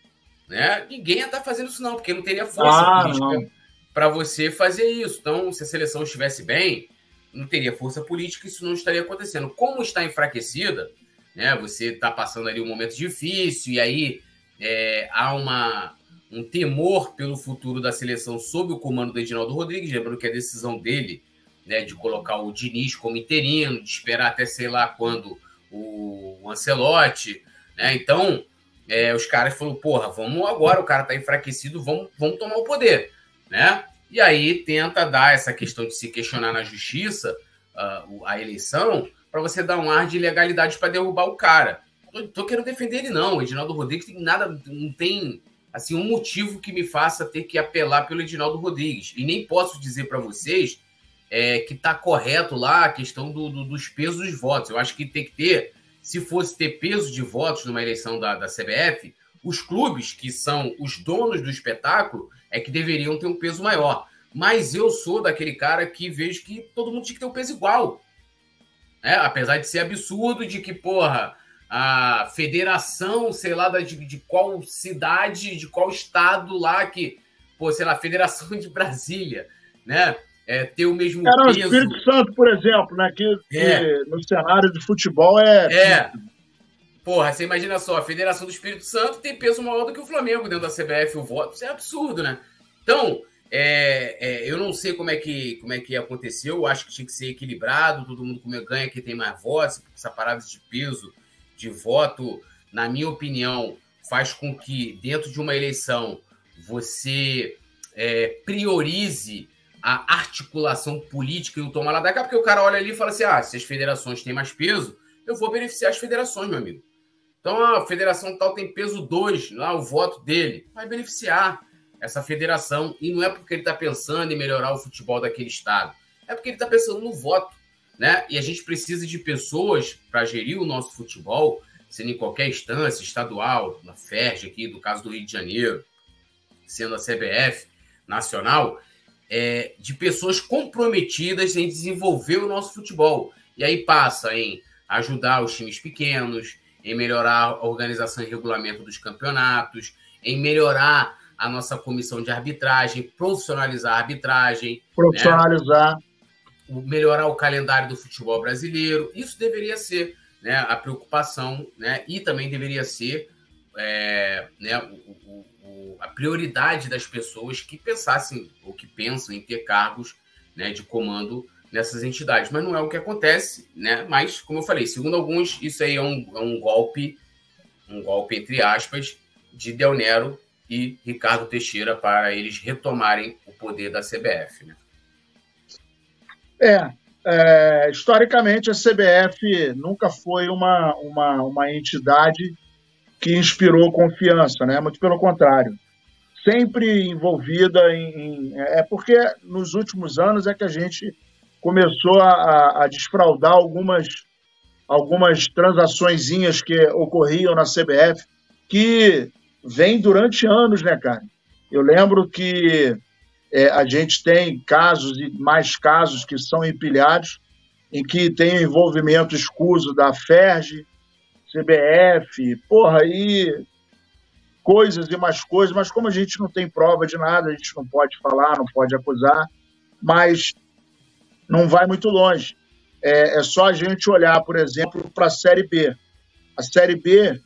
né, ninguém ia estar fazendo isso não, porque não teria força ah, política para você fazer isso. Então, se a seleção estivesse bem, não teria força política, isso não estaria acontecendo. Como está enfraquecida, né, você está passando ali um momento difícil e aí é, há uma, um temor pelo futuro da seleção sob o comando do Edinaldo Rodrigues, lembrando que a decisão dele né, de colocar o Diniz como interino, de esperar até sei lá quando o Ancelotti, né? Então, é, os caras falaram, porra, vamos agora, o cara tá enfraquecido, vamos, vamos tomar o poder, né? E aí tenta dar essa questão de se questionar na justiça uh, a eleição para você dar um ar de ilegalidade para derrubar o cara. Tô, tô querendo defender ele não, o Edinaldo Rodrigues tem nada, não tem assim um motivo que me faça ter que apelar pelo Edinaldo Rodrigues. E nem posso dizer para vocês é, que tá correto lá a questão do, do, dos pesos dos votos. Eu acho que tem que ter se fosse ter peso de votos numa eleição da, da CBF, os clubes, que são os donos do espetáculo, é que deveriam ter um peso maior. Mas eu sou daquele cara que vejo que todo mundo tinha que ter um peso igual. É, apesar de ser absurdo de que, porra, a federação, sei lá, de, de qual cidade, de qual estado lá que, pô, sei lá, Federação de Brasília, né? é, ter o mesmo Era peso. o Espírito Santo, por exemplo, né? Que, é. que, no cenário de futebol é. É. Porra, você imagina só, a Federação do Espírito Santo tem peso maior do que o Flamengo dentro da CBF, o voto. Isso é absurdo, né? Então, é, é, eu não sei como é, que, como é que aconteceu, eu acho que tinha que ser equilibrado, todo mundo como ganha que tem mais votos, essa parada de peso de voto, na minha opinião, faz com que dentro de uma eleição você é, priorize a articulação política e o tomar lá da cá, porque o cara olha ali e fala assim: ah, se as federações têm mais peso, eu vou beneficiar as federações, meu amigo. Então a federação tal tem peso 2, lá o voto dele vai beneficiar essa federação. E não é porque ele está pensando em melhorar o futebol daquele estado, é porque ele está pensando no voto. Né? E a gente precisa de pessoas para gerir o nosso futebol, sendo em qualquer instância, estadual, na FERJ aqui, do caso do Rio de Janeiro, sendo a CBF nacional, é, de pessoas comprometidas em desenvolver o nosso futebol. E aí passa em ajudar os times pequenos, em melhorar a organização e regulamento dos campeonatos, em melhorar a nossa comissão de arbitragem, profissionalizar a arbitragem. Né? Profissionalizar. Né? Melhorar o calendário do futebol brasileiro. Isso deveria ser né, a preocupação, né? E também deveria ser é, né, o, o, a prioridade das pessoas que pensassem ou que pensam em ter cargos né, de comando nessas entidades. Mas não é o que acontece, né? Mas, como eu falei, segundo alguns, isso aí é um, é um golpe, um golpe, entre aspas, de Del Nero e Ricardo Teixeira para eles retomarem o poder da CBF. Né? É, é, historicamente a CBF nunca foi uma, uma, uma entidade que inspirou confiança, né? Muito pelo contrário. Sempre envolvida em, em. É porque nos últimos anos é que a gente começou a, a desfraudar algumas, algumas transaçõezinhas que ocorriam na CBF, que vem durante anos, né, cara? Eu lembro que é, a gente tem casos e mais casos que são empilhados, em que tem envolvimento escuso da FERJ, CBF, porra, aí coisas e mais coisas, mas como a gente não tem prova de nada, a gente não pode falar, não pode acusar, mas não vai muito longe. É, é só a gente olhar, por exemplo, para a Série B. A Série B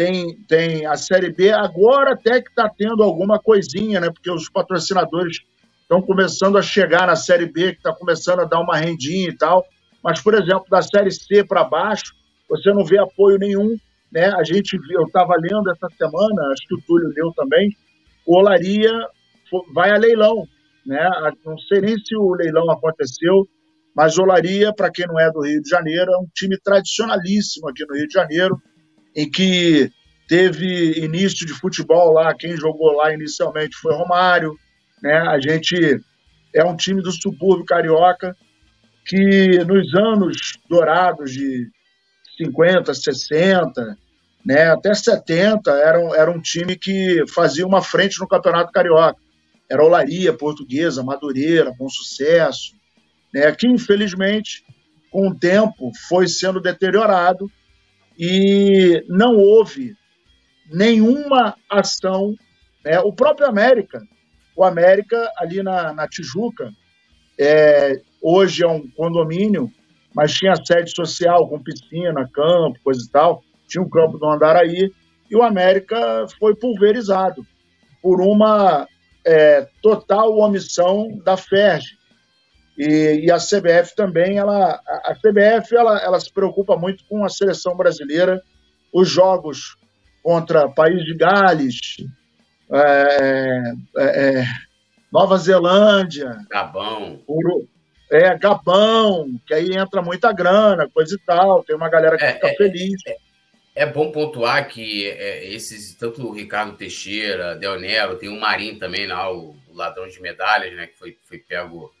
tem, tem a Série B agora até que está tendo alguma coisinha, né? Porque os patrocinadores estão começando a chegar na Série B, que está começando a dar uma rendinha e tal. Mas, por exemplo, da Série C para baixo, você não vê apoio nenhum. Né? A gente, eu estava lendo essa semana, acho que o Túlio leu também, o Olaria vai a leilão. Né? Não sei nem se o leilão aconteceu, mas Olaria, para quem não é do Rio de Janeiro, é um time tradicionalíssimo aqui no Rio de Janeiro, em que teve início de futebol lá, quem jogou lá inicialmente foi Romário, né? A gente é um time do subúrbio carioca que nos anos dourados de 50, 60, né, até 70, era um, era um time que fazia uma frente no Campeonato Carioca. Era Olaria, Portuguesa, Madureira, Bom Sucesso, né, que infelizmente, com o tempo, foi sendo deteriorado e não houve nenhuma ação. Né? O próprio América, o América ali na, na Tijuca, é, hoje é um condomínio, mas tinha sede social com piscina, campo, coisa e tal. Tinha um campo do Andaraí e o América foi pulverizado por uma é, total omissão da FERJ. E, e, a CBF também, ela, a CBF ela, ela se preocupa muito com a seleção brasileira, os jogos contra País de Gales, é, é, é Nova Zelândia, Gabão. Uru, é, Gabão, que aí entra muita grana, coisa e tal, tem uma galera que é, fica é, feliz. É bom pontuar que é, esses, tanto o Ricardo Teixeira, Del Nero, tem o Marinho também lá, o, o, ladrão de medalhas, né? Que foi, foi pego.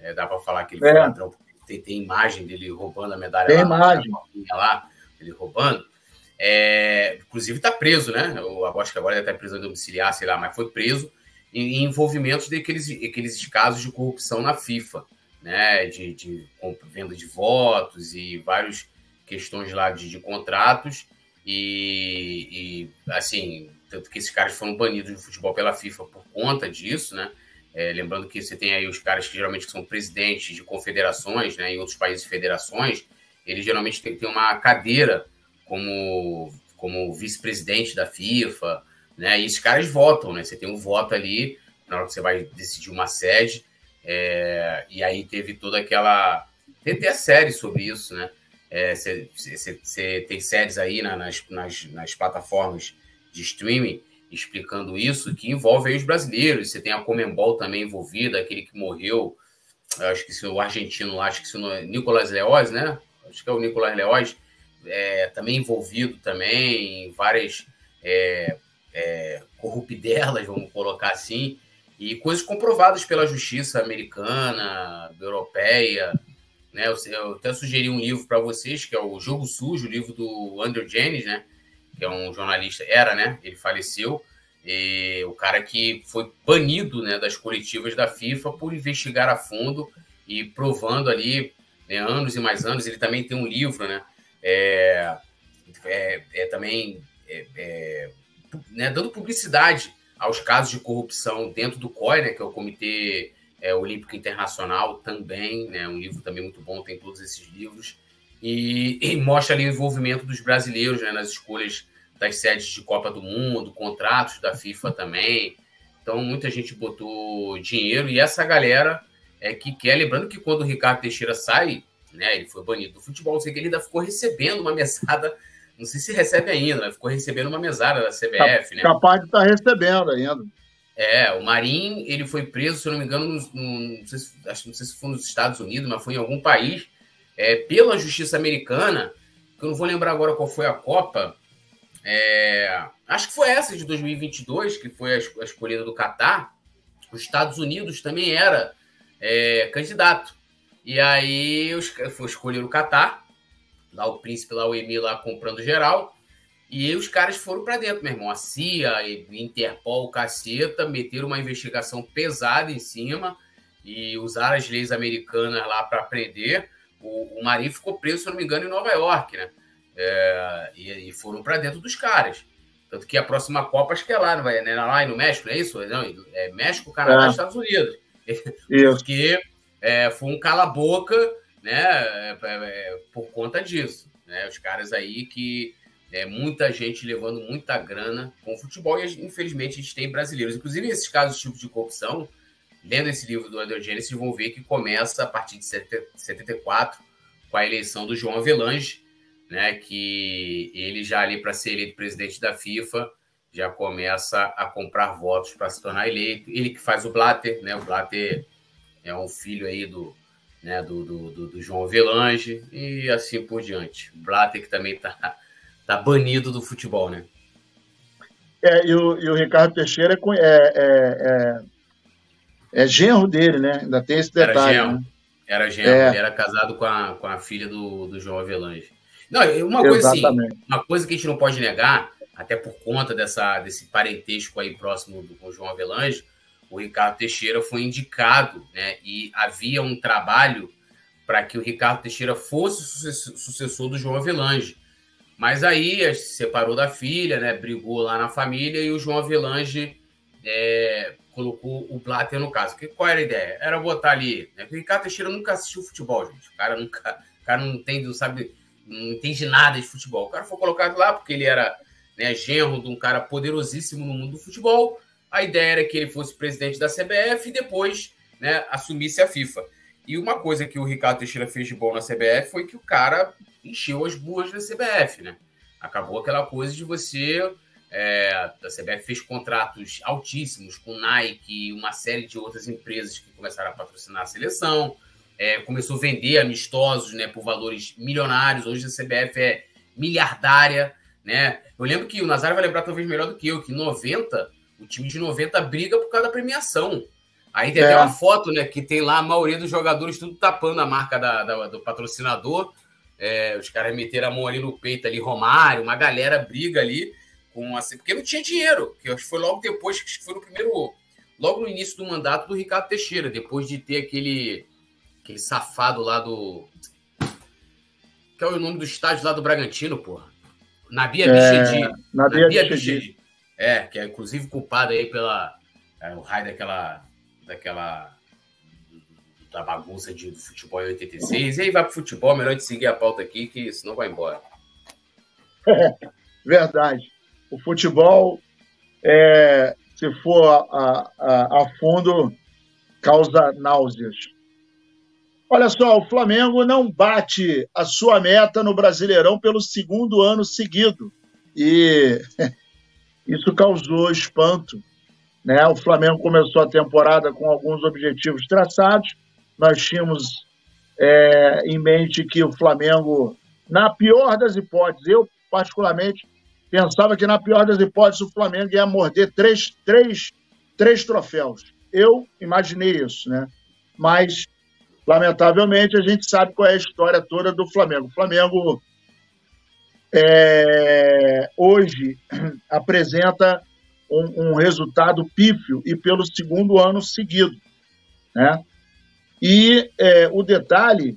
É, dá para falar que ele é. foi ladrão, tem, tem imagem dele roubando a medalha tem lá, imagem. lá, ele roubando. É, inclusive está preso, né? Eu acho que agora ele está em prisão domiciliar, sei lá, mas foi preso em, em envolvimentos daqueles aqueles casos de corrupção na FIFA, né? De, de venda de votos e várias questões lá de, de contratos e, e, assim, tanto que esses caras foram banidos do futebol pela FIFA por conta disso, né? É, lembrando que você tem aí os caras que geralmente são presidentes de confederações, né? Em outros países, federações, eles geralmente têm, têm uma cadeira como, como vice-presidente da FIFA, né? E esses caras votam, né? Você tem um voto ali na hora que você vai decidir uma sede, é, e aí teve toda aquela. Tem até série sobre isso, né? Você é, tem séries aí na, nas, nas, nas, plataformas de streaming explicando isso, que envolve os brasileiros. Você tem a Comembol também envolvida, aquele que morreu, acho que o argentino acho que se o Nicolas Leoz, né? Acho que é o Nicolas Leoz, é, também envolvido também em várias é, é, corrupdelas, vamos colocar assim, e coisas comprovadas pela justiça americana, europeia. Né? Eu, eu até sugeri um livro para vocês, que é o Jogo Sujo, o livro do Andrew Jennings, né? Que é um jornalista, era, né? Ele faleceu. E o cara que foi banido né, das coletivas da FIFA por investigar a fundo e provando ali né, anos e mais anos. Ele também tem um livro, né? É, é, é também é, é né, dando publicidade aos casos de corrupção dentro do COI, né, que é o Comitê é, Olímpico Internacional, também, né, um livro também muito bom, tem todos esses livros, e, e mostra ali o envolvimento dos brasileiros né, nas escolhas das sedes de Copa do Mundo, contratos da FIFA também. Então, muita gente botou dinheiro, e essa galera é que quer, lembrando que quando o Ricardo Teixeira sai, né, ele foi banido do futebol, sei que ele ainda ficou recebendo uma mesada não sei se recebe ainda, né? Ficou recebendo uma mesada da CBF, né? Capaz de estar tá recebendo ainda. É, o Marim, ele foi preso, se eu não me engano, no, no, não, sei se, acho, não sei se foi nos Estados Unidos, mas foi em algum país, é, pela justiça americana, que eu não vou lembrar agora qual foi a Copa, é, acho que foi essa de 2022, que foi a, escolhida do Catar, os Estados Unidos também era é, candidato. E aí foi escolher o Catar, lá o príncipe, lá o Emir, lá comprando geral. E os caras foram para dentro, meu irmão. A CIA, Interpol, caceta, meteram uma investigação pesada em cima e usaram as leis americanas lá para prender. O, o Marinho ficou preso, se não me engano, em Nova York, né? É, e, e, foram para dentro dos caras. Tanto que a próxima Copa acho que é lá, não vai, né? lá no México, não é isso? Não, é México, Canadá e é. Estados Unidos. Porque é, foi um cala-boca né, é, é, é, por conta disso. Né? Os caras aí que é, muita gente levando muita grana com o futebol e infelizmente a gente tem brasileiros. Inclusive, esses casos, tipo de corrupção, lendo esse livro do André Gênesis, vão ver que começa a partir de 74 com a eleição do João Avelange, né, que ele já ali para ser eleito presidente da FIFA já começa a comprar votos para se tornar eleito. Ele que faz o Blatter, né? O Blatter é um filho aí do, né, do, do, do, João Avelange e assim por diante. Blatter que também está tá banido do futebol, né? É, e, o, e o Ricardo Teixeira é, é, é, é, genro dele, né? Ainda tem esse detalhe. Era genro, né? era, genro é. era casado com a, com a filha do, do João Avelange. Não, uma coisa assim, uma coisa que a gente não pode negar, até por conta dessa, desse parentesco aí próximo do, com o João Avelange, o Ricardo Teixeira foi indicado, né? E havia um trabalho para que o Ricardo Teixeira fosse sucessor do João Avelange. Mas aí se separou da filha, né? Brigou lá na família e o João Avelange é, colocou o Blatter no caso. Que, qual era a ideia? Era botar ali. Né? O Ricardo Teixeira nunca assistiu futebol, gente. O cara nunca. O cara não entende, não sabe, não entende nada de futebol. O cara foi colocado lá porque ele era né, genro de um cara poderosíssimo no mundo do futebol a ideia era que ele fosse presidente da CBF e depois né, assumisse a FIFA. E uma coisa que o Ricardo Teixeira fez de bom na CBF foi que o cara encheu as burras da CBF, né? Acabou aquela coisa de você. É, a CBF fez contratos altíssimos com Nike e uma série de outras empresas que começaram a patrocinar a seleção. É, começou a vender amistosos né, por valores milionários. Hoje a CBF é miliardária. Né? Eu lembro que o Nazário vai lembrar talvez melhor do que eu, que em 90 o time de 90 briga por causa da premiação. Aí tem é. até uma foto, né? Que tem lá a maioria dos jogadores tudo tapando a marca da, da do patrocinador. É, os caras meteram a mão ali no peito, ali, Romário, uma galera briga ali com assim, porque não tinha dinheiro. Que foi logo depois, que foi no primeiro. Logo no início do mandato do Ricardo Teixeira, depois de ter aquele, aquele safado lá do. Que é o nome do estádio lá do Bragantino, porra. Nabia é, Bichedi. Nabia, Nabia Bichedi. É, que é inclusive culpado aí pela. É, o raio daquela. daquela. da bagunça de, do futebol em 86. E aí vai pro futebol, melhor de seguir a pauta aqui, que senão vai embora. É, verdade. O futebol, é, se for a, a, a fundo, causa náuseas. Olha só, o Flamengo não bate a sua meta no Brasileirão pelo segundo ano seguido. E Isso causou espanto. Né? O Flamengo começou a temporada com alguns objetivos traçados. Nós tínhamos é, em mente que o Flamengo, na pior das hipóteses, eu particularmente pensava que na pior das hipóteses o Flamengo ia morder três, três, três troféus. Eu imaginei isso, né? Mas, lamentavelmente, a gente sabe qual é a história toda do Flamengo. O Flamengo é, hoje apresenta um, um, resultado pífio e pelo segundo ano seguido. Né? E é, o detalhe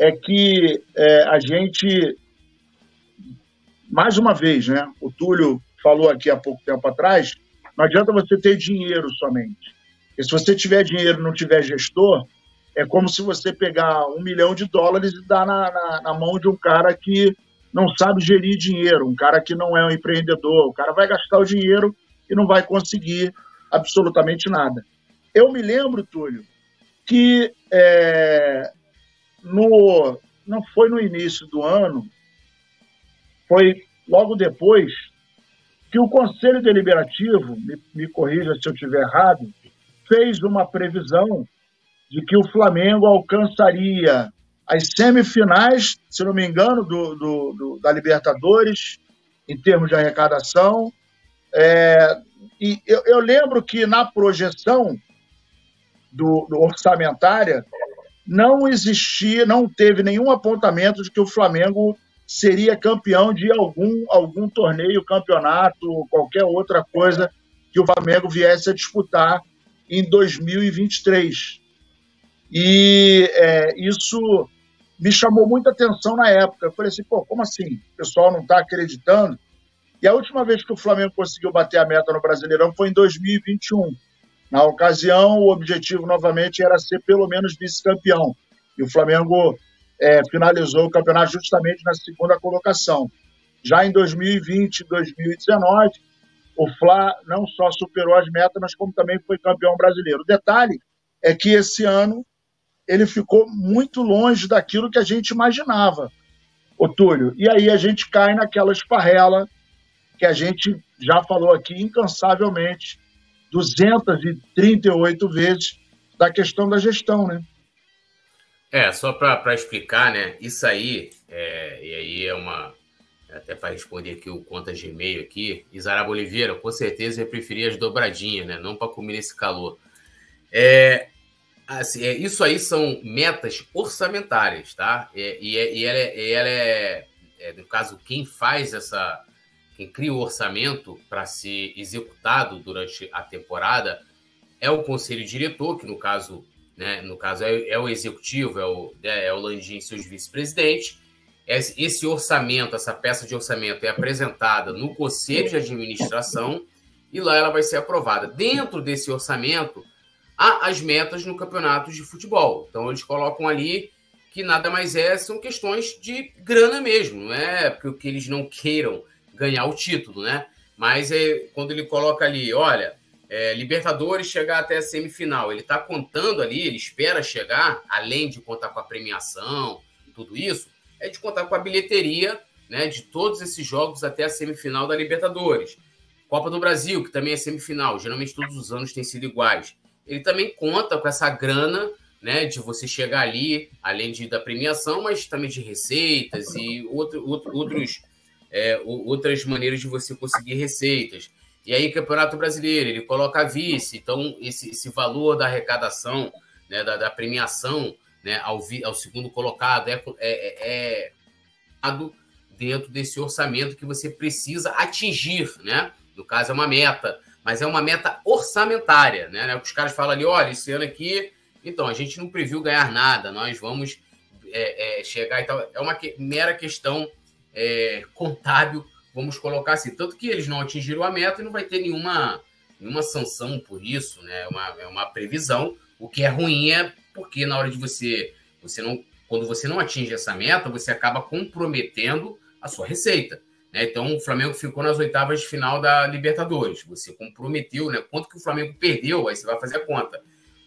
é que é, a gente, mais uma vez, né, o Túlio falou aqui há pouco tempo atrás, não adianta você ter dinheiro somente. E se você tiver dinheiro e não tiver gestor, é como se você pegar um milhão de dólares e dar na, na, na mão de um cara que não sabe gerir dinheiro, um cara que não é um empreendedor, o cara vai gastar o dinheiro e não vai conseguir absolutamente nada. Eu me lembro, Túlio, que é, no, não foi no início do ano, foi logo depois que o Conselho Deliberativo, me, me corrija se eu estiver errado, fez uma previsão de que o Flamengo alcançaria as semifinais, se não me engano, do, do, do da Libertadores, em termos de arrecadação. É, e eu, eu, lembro que na projeção do, do, orçamentária não existia, não teve nenhum apontamento de que o Flamengo seria campeão de algum, algum torneio, campeonato, qualquer outra coisa que o Flamengo viesse a disputar em 2023. E é, isso me chamou muita atenção na época. Eu falei assim, pô, como assim? O pessoal não está acreditando? E a última vez que o Flamengo conseguiu bater a meta no Brasileirão foi em 2021. Na ocasião, o objetivo novamente era ser pelo menos vice-campeão. E o Flamengo é, finalizou o campeonato justamente na segunda colocação. Já em 2020 e 2019, o Fla não só superou as metas, mas como também foi campeão brasileiro. O detalhe é que esse ano ele ficou muito longe daquilo que a gente imaginava, o Túlio. E aí a gente cai naquela esparrela que a gente já falou aqui incansavelmente, 238 vezes, da questão da gestão, né? É, só para explicar, né? Isso aí, é, e aí é uma. Até para responder aqui o conta Gmail aqui, Isaraba Oliveira, com certeza eu preferia as dobradinhas, né? Não para comer esse calor. É, Assim, é, isso aí são metas orçamentárias, tá? É, e, e, ela, é, ela é, é, no caso, quem faz essa. Quem cria o orçamento para ser executado durante a temporada é o conselho diretor, que no caso, né, no caso é, é o executivo, é o, né, é o Landim e seus vice-presidentes. Esse orçamento, essa peça de orçamento é apresentada no conselho de administração e lá ela vai ser aprovada. Dentro desse orçamento, as metas no campeonato de futebol. Então eles colocam ali que nada mais é, são questões de grana mesmo, não é porque eles não queiram ganhar o título, né? Mas é quando ele coloca ali, olha, é, Libertadores chegar até a semifinal, ele está contando ali, ele espera chegar, além de contar com a premiação, tudo isso, é de contar com a bilheteria né, de todos esses jogos até a semifinal da Libertadores. Copa do Brasil, que também é semifinal, geralmente todos os anos tem sido iguais ele também conta com essa grana, né, de você chegar ali, além de, da premiação, mas também de receitas e outro, outro, outros, é, outras maneiras de você conseguir receitas. E aí, Campeonato Brasileiro, ele coloca vice, então esse, esse valor da arrecadação, né, da, da premiação né, ao, vi, ao segundo colocado é, é, é, é dentro desse orçamento que você precisa atingir, né? No caso, é uma meta mas é uma meta orçamentária, né? Os caras falam ali, olha, esse ano aqui, então, a gente não previu ganhar nada, nós vamos é, é, chegar e tal. É uma que, mera questão é, contábil, vamos colocar assim. Tanto que eles não atingiram a meta e não vai ter nenhuma, nenhuma sanção por isso, né? É uma, é uma previsão. O que é ruim é porque na hora de você, você não, quando você não atinge essa meta, você acaba comprometendo a sua receita. Né? Então, o Flamengo ficou nas oitavas de final da Libertadores. Você comprometeu, né? Quanto que o Flamengo perdeu, aí você vai fazer a conta.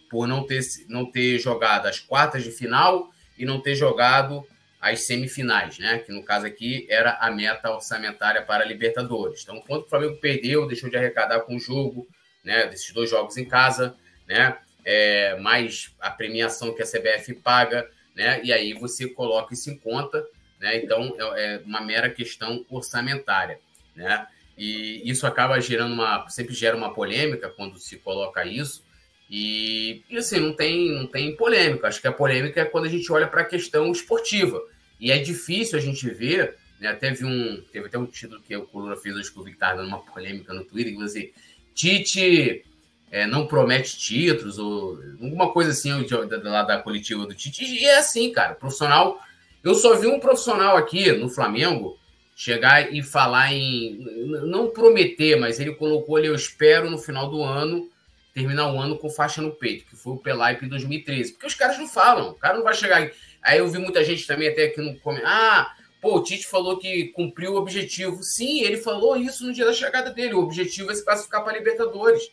Por não ter, não ter jogado as quartas de final e não ter jogado as semifinais, né? Que no caso aqui era a meta orçamentária para a Libertadores. Então, quando o Flamengo perdeu, deixou de arrecadar com o jogo, né? Desses dois jogos em casa, né? É, mais a premiação que a CBF paga, né? E aí você coloca isso em conta, né? Então é, é uma mera questão orçamentária, né? E isso acaba gerando uma, sempre gera uma polêmica quando se coloca isso. E, e assim, não tem, não tem polêmica. Acho que a polêmica é quando a gente olha para a questão esportiva. E é difícil a gente ver, né? Teve um, teve até um título que o Coluna fez hoje que eu vi que estava dando uma polêmica no Twitter, que assim, Tite é, não promete títulos, ou alguma coisa assim lá da, da coletiva do Tite. E é assim, cara. Profissional. Eu só vi um profissional aqui no Flamengo chegar e falar em. Não prometer, mas ele colocou ali, eu espero no final do ano terminar o ano com faixa no peito, que foi o Pelaipe em 2013. Porque os caras não falam, o cara não vai chegar. Aí eu vi muita gente também até aqui no. Ah, pô, o Tite falou que cumpriu o objetivo. Sim, ele falou isso no dia da chegada dele. O objetivo é se classificar para a Libertadores.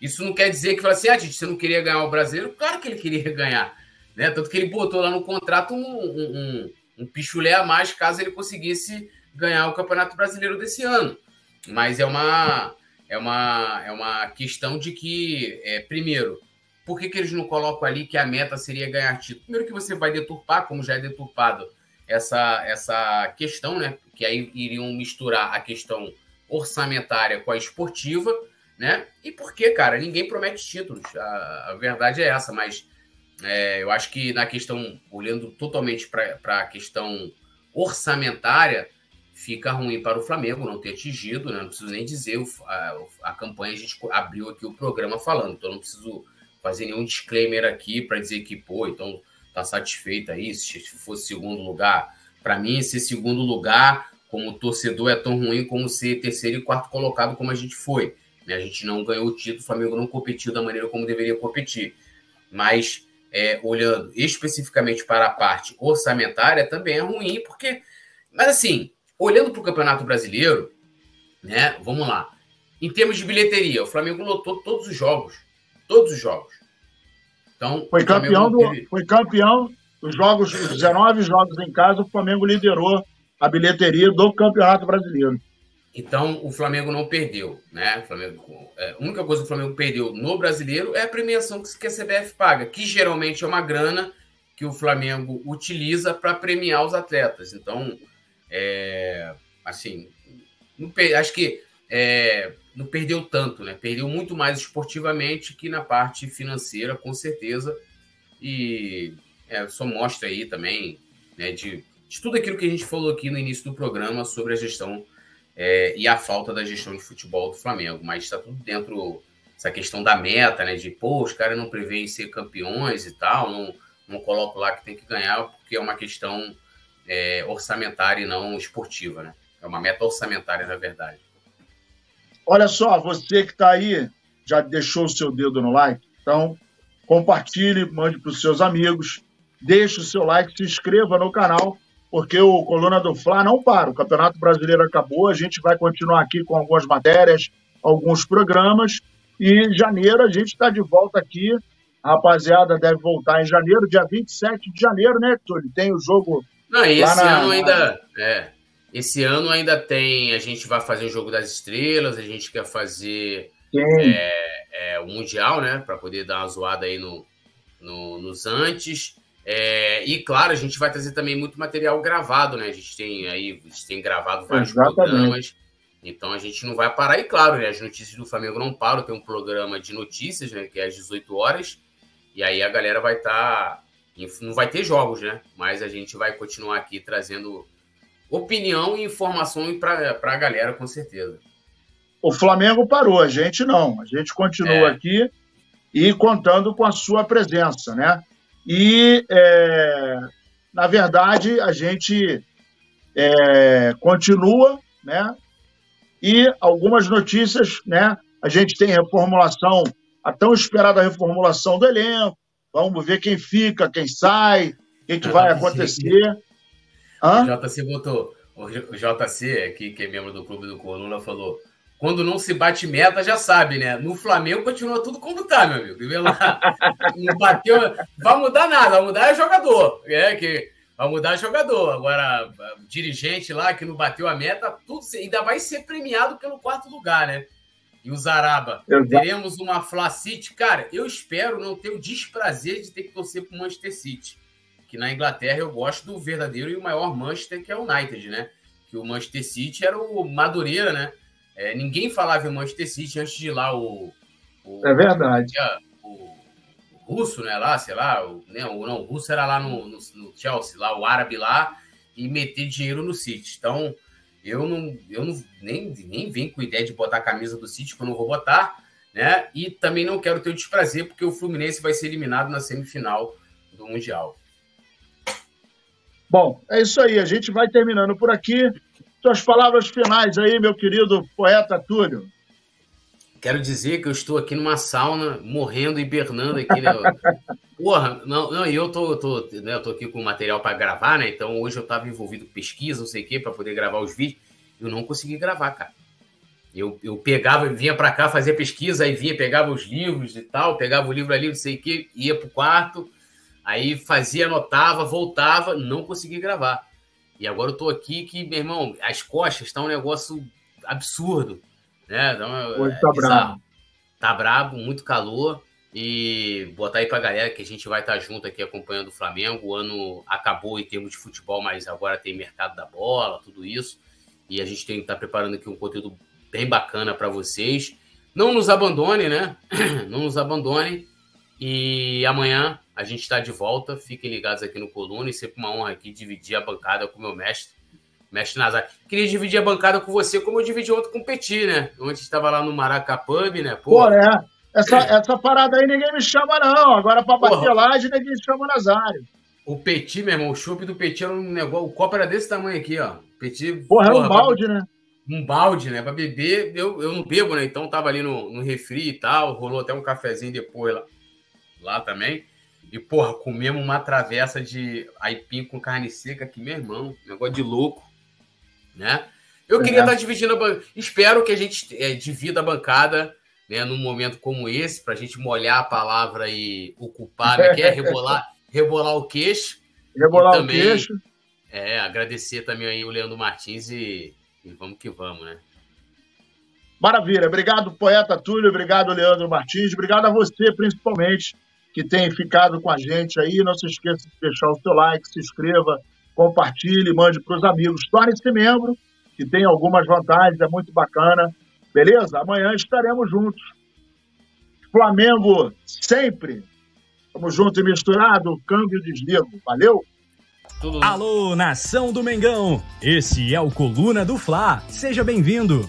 Isso não quer dizer que fala assim, ah, Tite, você não queria ganhar o brasileiro? Claro que ele queria ganhar. Né? Tanto que ele botou lá no contrato um, um, um, um pichulé a mais caso ele conseguisse ganhar o Campeonato Brasileiro desse ano. Mas é uma, é uma, é uma questão de que, é, primeiro, por que, que eles não colocam ali que a meta seria ganhar título? Primeiro que você vai deturpar, como já é deturpado, essa, essa questão, né? Que aí iriam misturar a questão orçamentária com a esportiva né? E por que, cara? Ninguém promete títulos. A, a verdade é essa, mas é, eu acho que na questão, olhando totalmente para a questão orçamentária, fica ruim para o Flamengo não ter atingido, né? Não preciso nem dizer a, a campanha, a gente abriu aqui o programa falando, então não preciso fazer nenhum disclaimer aqui para dizer que, pô, então tá satisfeito aí, se fosse segundo lugar. Para mim, ser segundo lugar como torcedor é tão ruim como ser terceiro e quarto colocado como a gente foi. Né? A gente não ganhou o título, o Flamengo não competiu da maneira como deveria competir. Mas, é, olhando especificamente para a parte orçamentária, também é ruim, porque. Mas, assim, olhando para o Campeonato Brasileiro, né? Vamos lá. Em termos de bilheteria, o Flamengo lotou todos os jogos. Todos os jogos. Então, foi campeão, do, teve... foi campeão dos jogos, os 19 jogos em casa, o Flamengo liderou a bilheteria do Campeonato Brasileiro. Então, o Flamengo não perdeu, né? O Flamengo, é, a única coisa que o Flamengo perdeu no brasileiro é a premiação que a CBF paga, que geralmente é uma grana que o Flamengo utiliza para premiar os atletas. Então, é, assim, não, acho que é, não perdeu tanto, né? Perdeu muito mais esportivamente que na parte financeira, com certeza. E é, só mostra aí também né, de, de tudo aquilo que a gente falou aqui no início do programa sobre a gestão é, e a falta da gestão de futebol do Flamengo. Mas está tudo dentro dessa questão da meta, né? De, pô, os caras não preveem ser campeões e tal, não, não coloco lá que tem que ganhar, porque é uma questão é, orçamentária e não esportiva, né? É uma meta orçamentária, na verdade. Olha só, você que está aí, já deixou o seu dedo no like? Então, compartilhe, mande para os seus amigos, deixe o seu like, se inscreva no canal porque o Coluna do Fla não para. O Campeonato Brasileiro acabou, a gente vai continuar aqui com algumas matérias, alguns programas, e em janeiro a gente está de volta aqui. A rapaziada deve voltar em janeiro, dia 27 de janeiro, né, Túlio? Tem o jogo. Não, e esse na... ano ainda. É, esse ano ainda tem. A gente vai fazer o Jogo das Estrelas, a gente quer fazer é, é, o Mundial, né? Para poder dar uma zoada aí no, no, nos antes. É, e claro, a gente vai trazer também muito material gravado, né? A gente tem aí, a gente tem gravado vários Exatamente. programas. Então a gente não vai parar. E claro, né, as notícias do Flamengo não param. Tem um programa de notícias, né? Que é às 18 horas. E aí a galera vai estar. Tá, não vai ter jogos, né? Mas a gente vai continuar aqui trazendo opinião e informação para a galera, com certeza. O Flamengo parou, a gente não. A gente continua é. aqui e contando com a sua presença, né? E, é, na verdade, a gente é, continua, né? E algumas notícias, né? A gente tem reformulação, a tão esperada reformulação do elenco. Vamos ver quem fica, quem sai, o que, que vai acontecer. Hã? O JC botou, o JC, aqui, que é membro do clube do Coluna, falou: quando não se bate meta, já sabe, né? No Flamengo continua tudo como tá, meu amigo. Lá, não bateu, vai mudar nada, vai mudar é jogador. É que Vai mudar jogador. Agora, dirigente lá que não bateu a meta, tudo ainda vai ser premiado pelo quarto lugar, né? E o Zaraba. Exato. Teremos uma Fla City. Cara, eu espero não ter o desprazer de ter que torcer para o Manchester City. Que na Inglaterra eu gosto do verdadeiro e o maior Manchester, que é o United, né? Que o Manchester City era o Madureira, né? É, ninguém falava em Manchester City antes de ir lá o. o é verdade. O, o, russo, né? Lá, sei lá, o, né, o, não, o russo era lá no, no, no, Chelsea, lá, o árabe lá, e meter dinheiro no City. Então, eu não, eu não nem, nem venho com ideia de botar a camisa do City, que eu não vou botar, né? E também não quero ter o desprazer, porque o Fluminense vai ser eliminado na semifinal do Mundial. Bom, é isso aí. A gente vai terminando por aqui. Suas palavras finais aí, meu querido poeta Túlio. Quero dizer que eu estou aqui numa sauna, morrendo e hibernando aqui, né? Porra, não, não, e eu tô, tô, né, eu tô aqui com material para gravar, né? Então hoje eu estava envolvido com pesquisa, não sei o quê, para poder gravar os vídeos. Eu não consegui gravar, cara. Eu, eu pegava, vinha para cá fazer pesquisa, aí vinha, pegava os livros e tal, pegava o livro ali, não sei o quê, ia pro quarto, aí fazia, anotava, voltava, não consegui gravar. E agora eu tô aqui que, meu irmão, as costas estão tá um negócio absurdo. Né? Então, Hoje é tá brabo. Tá brabo, muito calor. E botar aí pra galera que a gente vai estar tá junto aqui acompanhando o Flamengo. O ano acabou em termos de futebol, mas agora tem mercado da bola, tudo isso. E a gente tem que estar tá preparando aqui um conteúdo bem bacana para vocês. Não nos abandone, né? Não nos abandone. E amanhã a gente está de volta. Fiquem ligados aqui no Coluna e sempre uma honra aqui dividir a bancada com o meu mestre, mestre Nazar. Queria dividir a bancada com você, como eu dividi ontem com o Petit, né? Ontem estava lá no Maracapub, né? Pô, Pô é. Essa, essa parada aí ninguém me chama, não. Agora para bater laje, ninguém chama Nazário. O Petit, meu irmão, o chopp do Petit era um negócio. O copo era desse tamanho aqui, ó. Petit. Porra, era um balde, pra, né? Um balde, né? Pra beber, eu, eu não bebo, né? Então tava ali no, no refri e tal. Rolou até um cafezinho depois lá, lá também. E, porra, comemos uma travessa de aipim com carne seca aqui, meu irmão. Negócio de louco, né? Eu é. queria estar dividindo a bancada. Espero que a gente é, divida a bancada né, num momento como esse, para a gente molhar a palavra e ocupar, né, que é rebolar, rebolar o queixo. Rebolar também, o queixo. É, agradecer também aí o Leandro Martins e, e vamos que vamos, né? Maravilha. Obrigado, poeta Túlio. Obrigado, Leandro Martins. Obrigado a você, principalmente, que tem ficado com a gente aí. Não se esqueça de deixar o seu like, se inscreva, compartilhe, mande para os amigos. Torne-se membro, que tem algumas vantagens, é muito bacana. Beleza? Amanhã estaremos juntos. Flamengo sempre. Vamos junto e misturado, câmbio e desligo. Valeu? Alô, nação do Mengão! Esse é o Coluna do Fla. Seja bem-vindo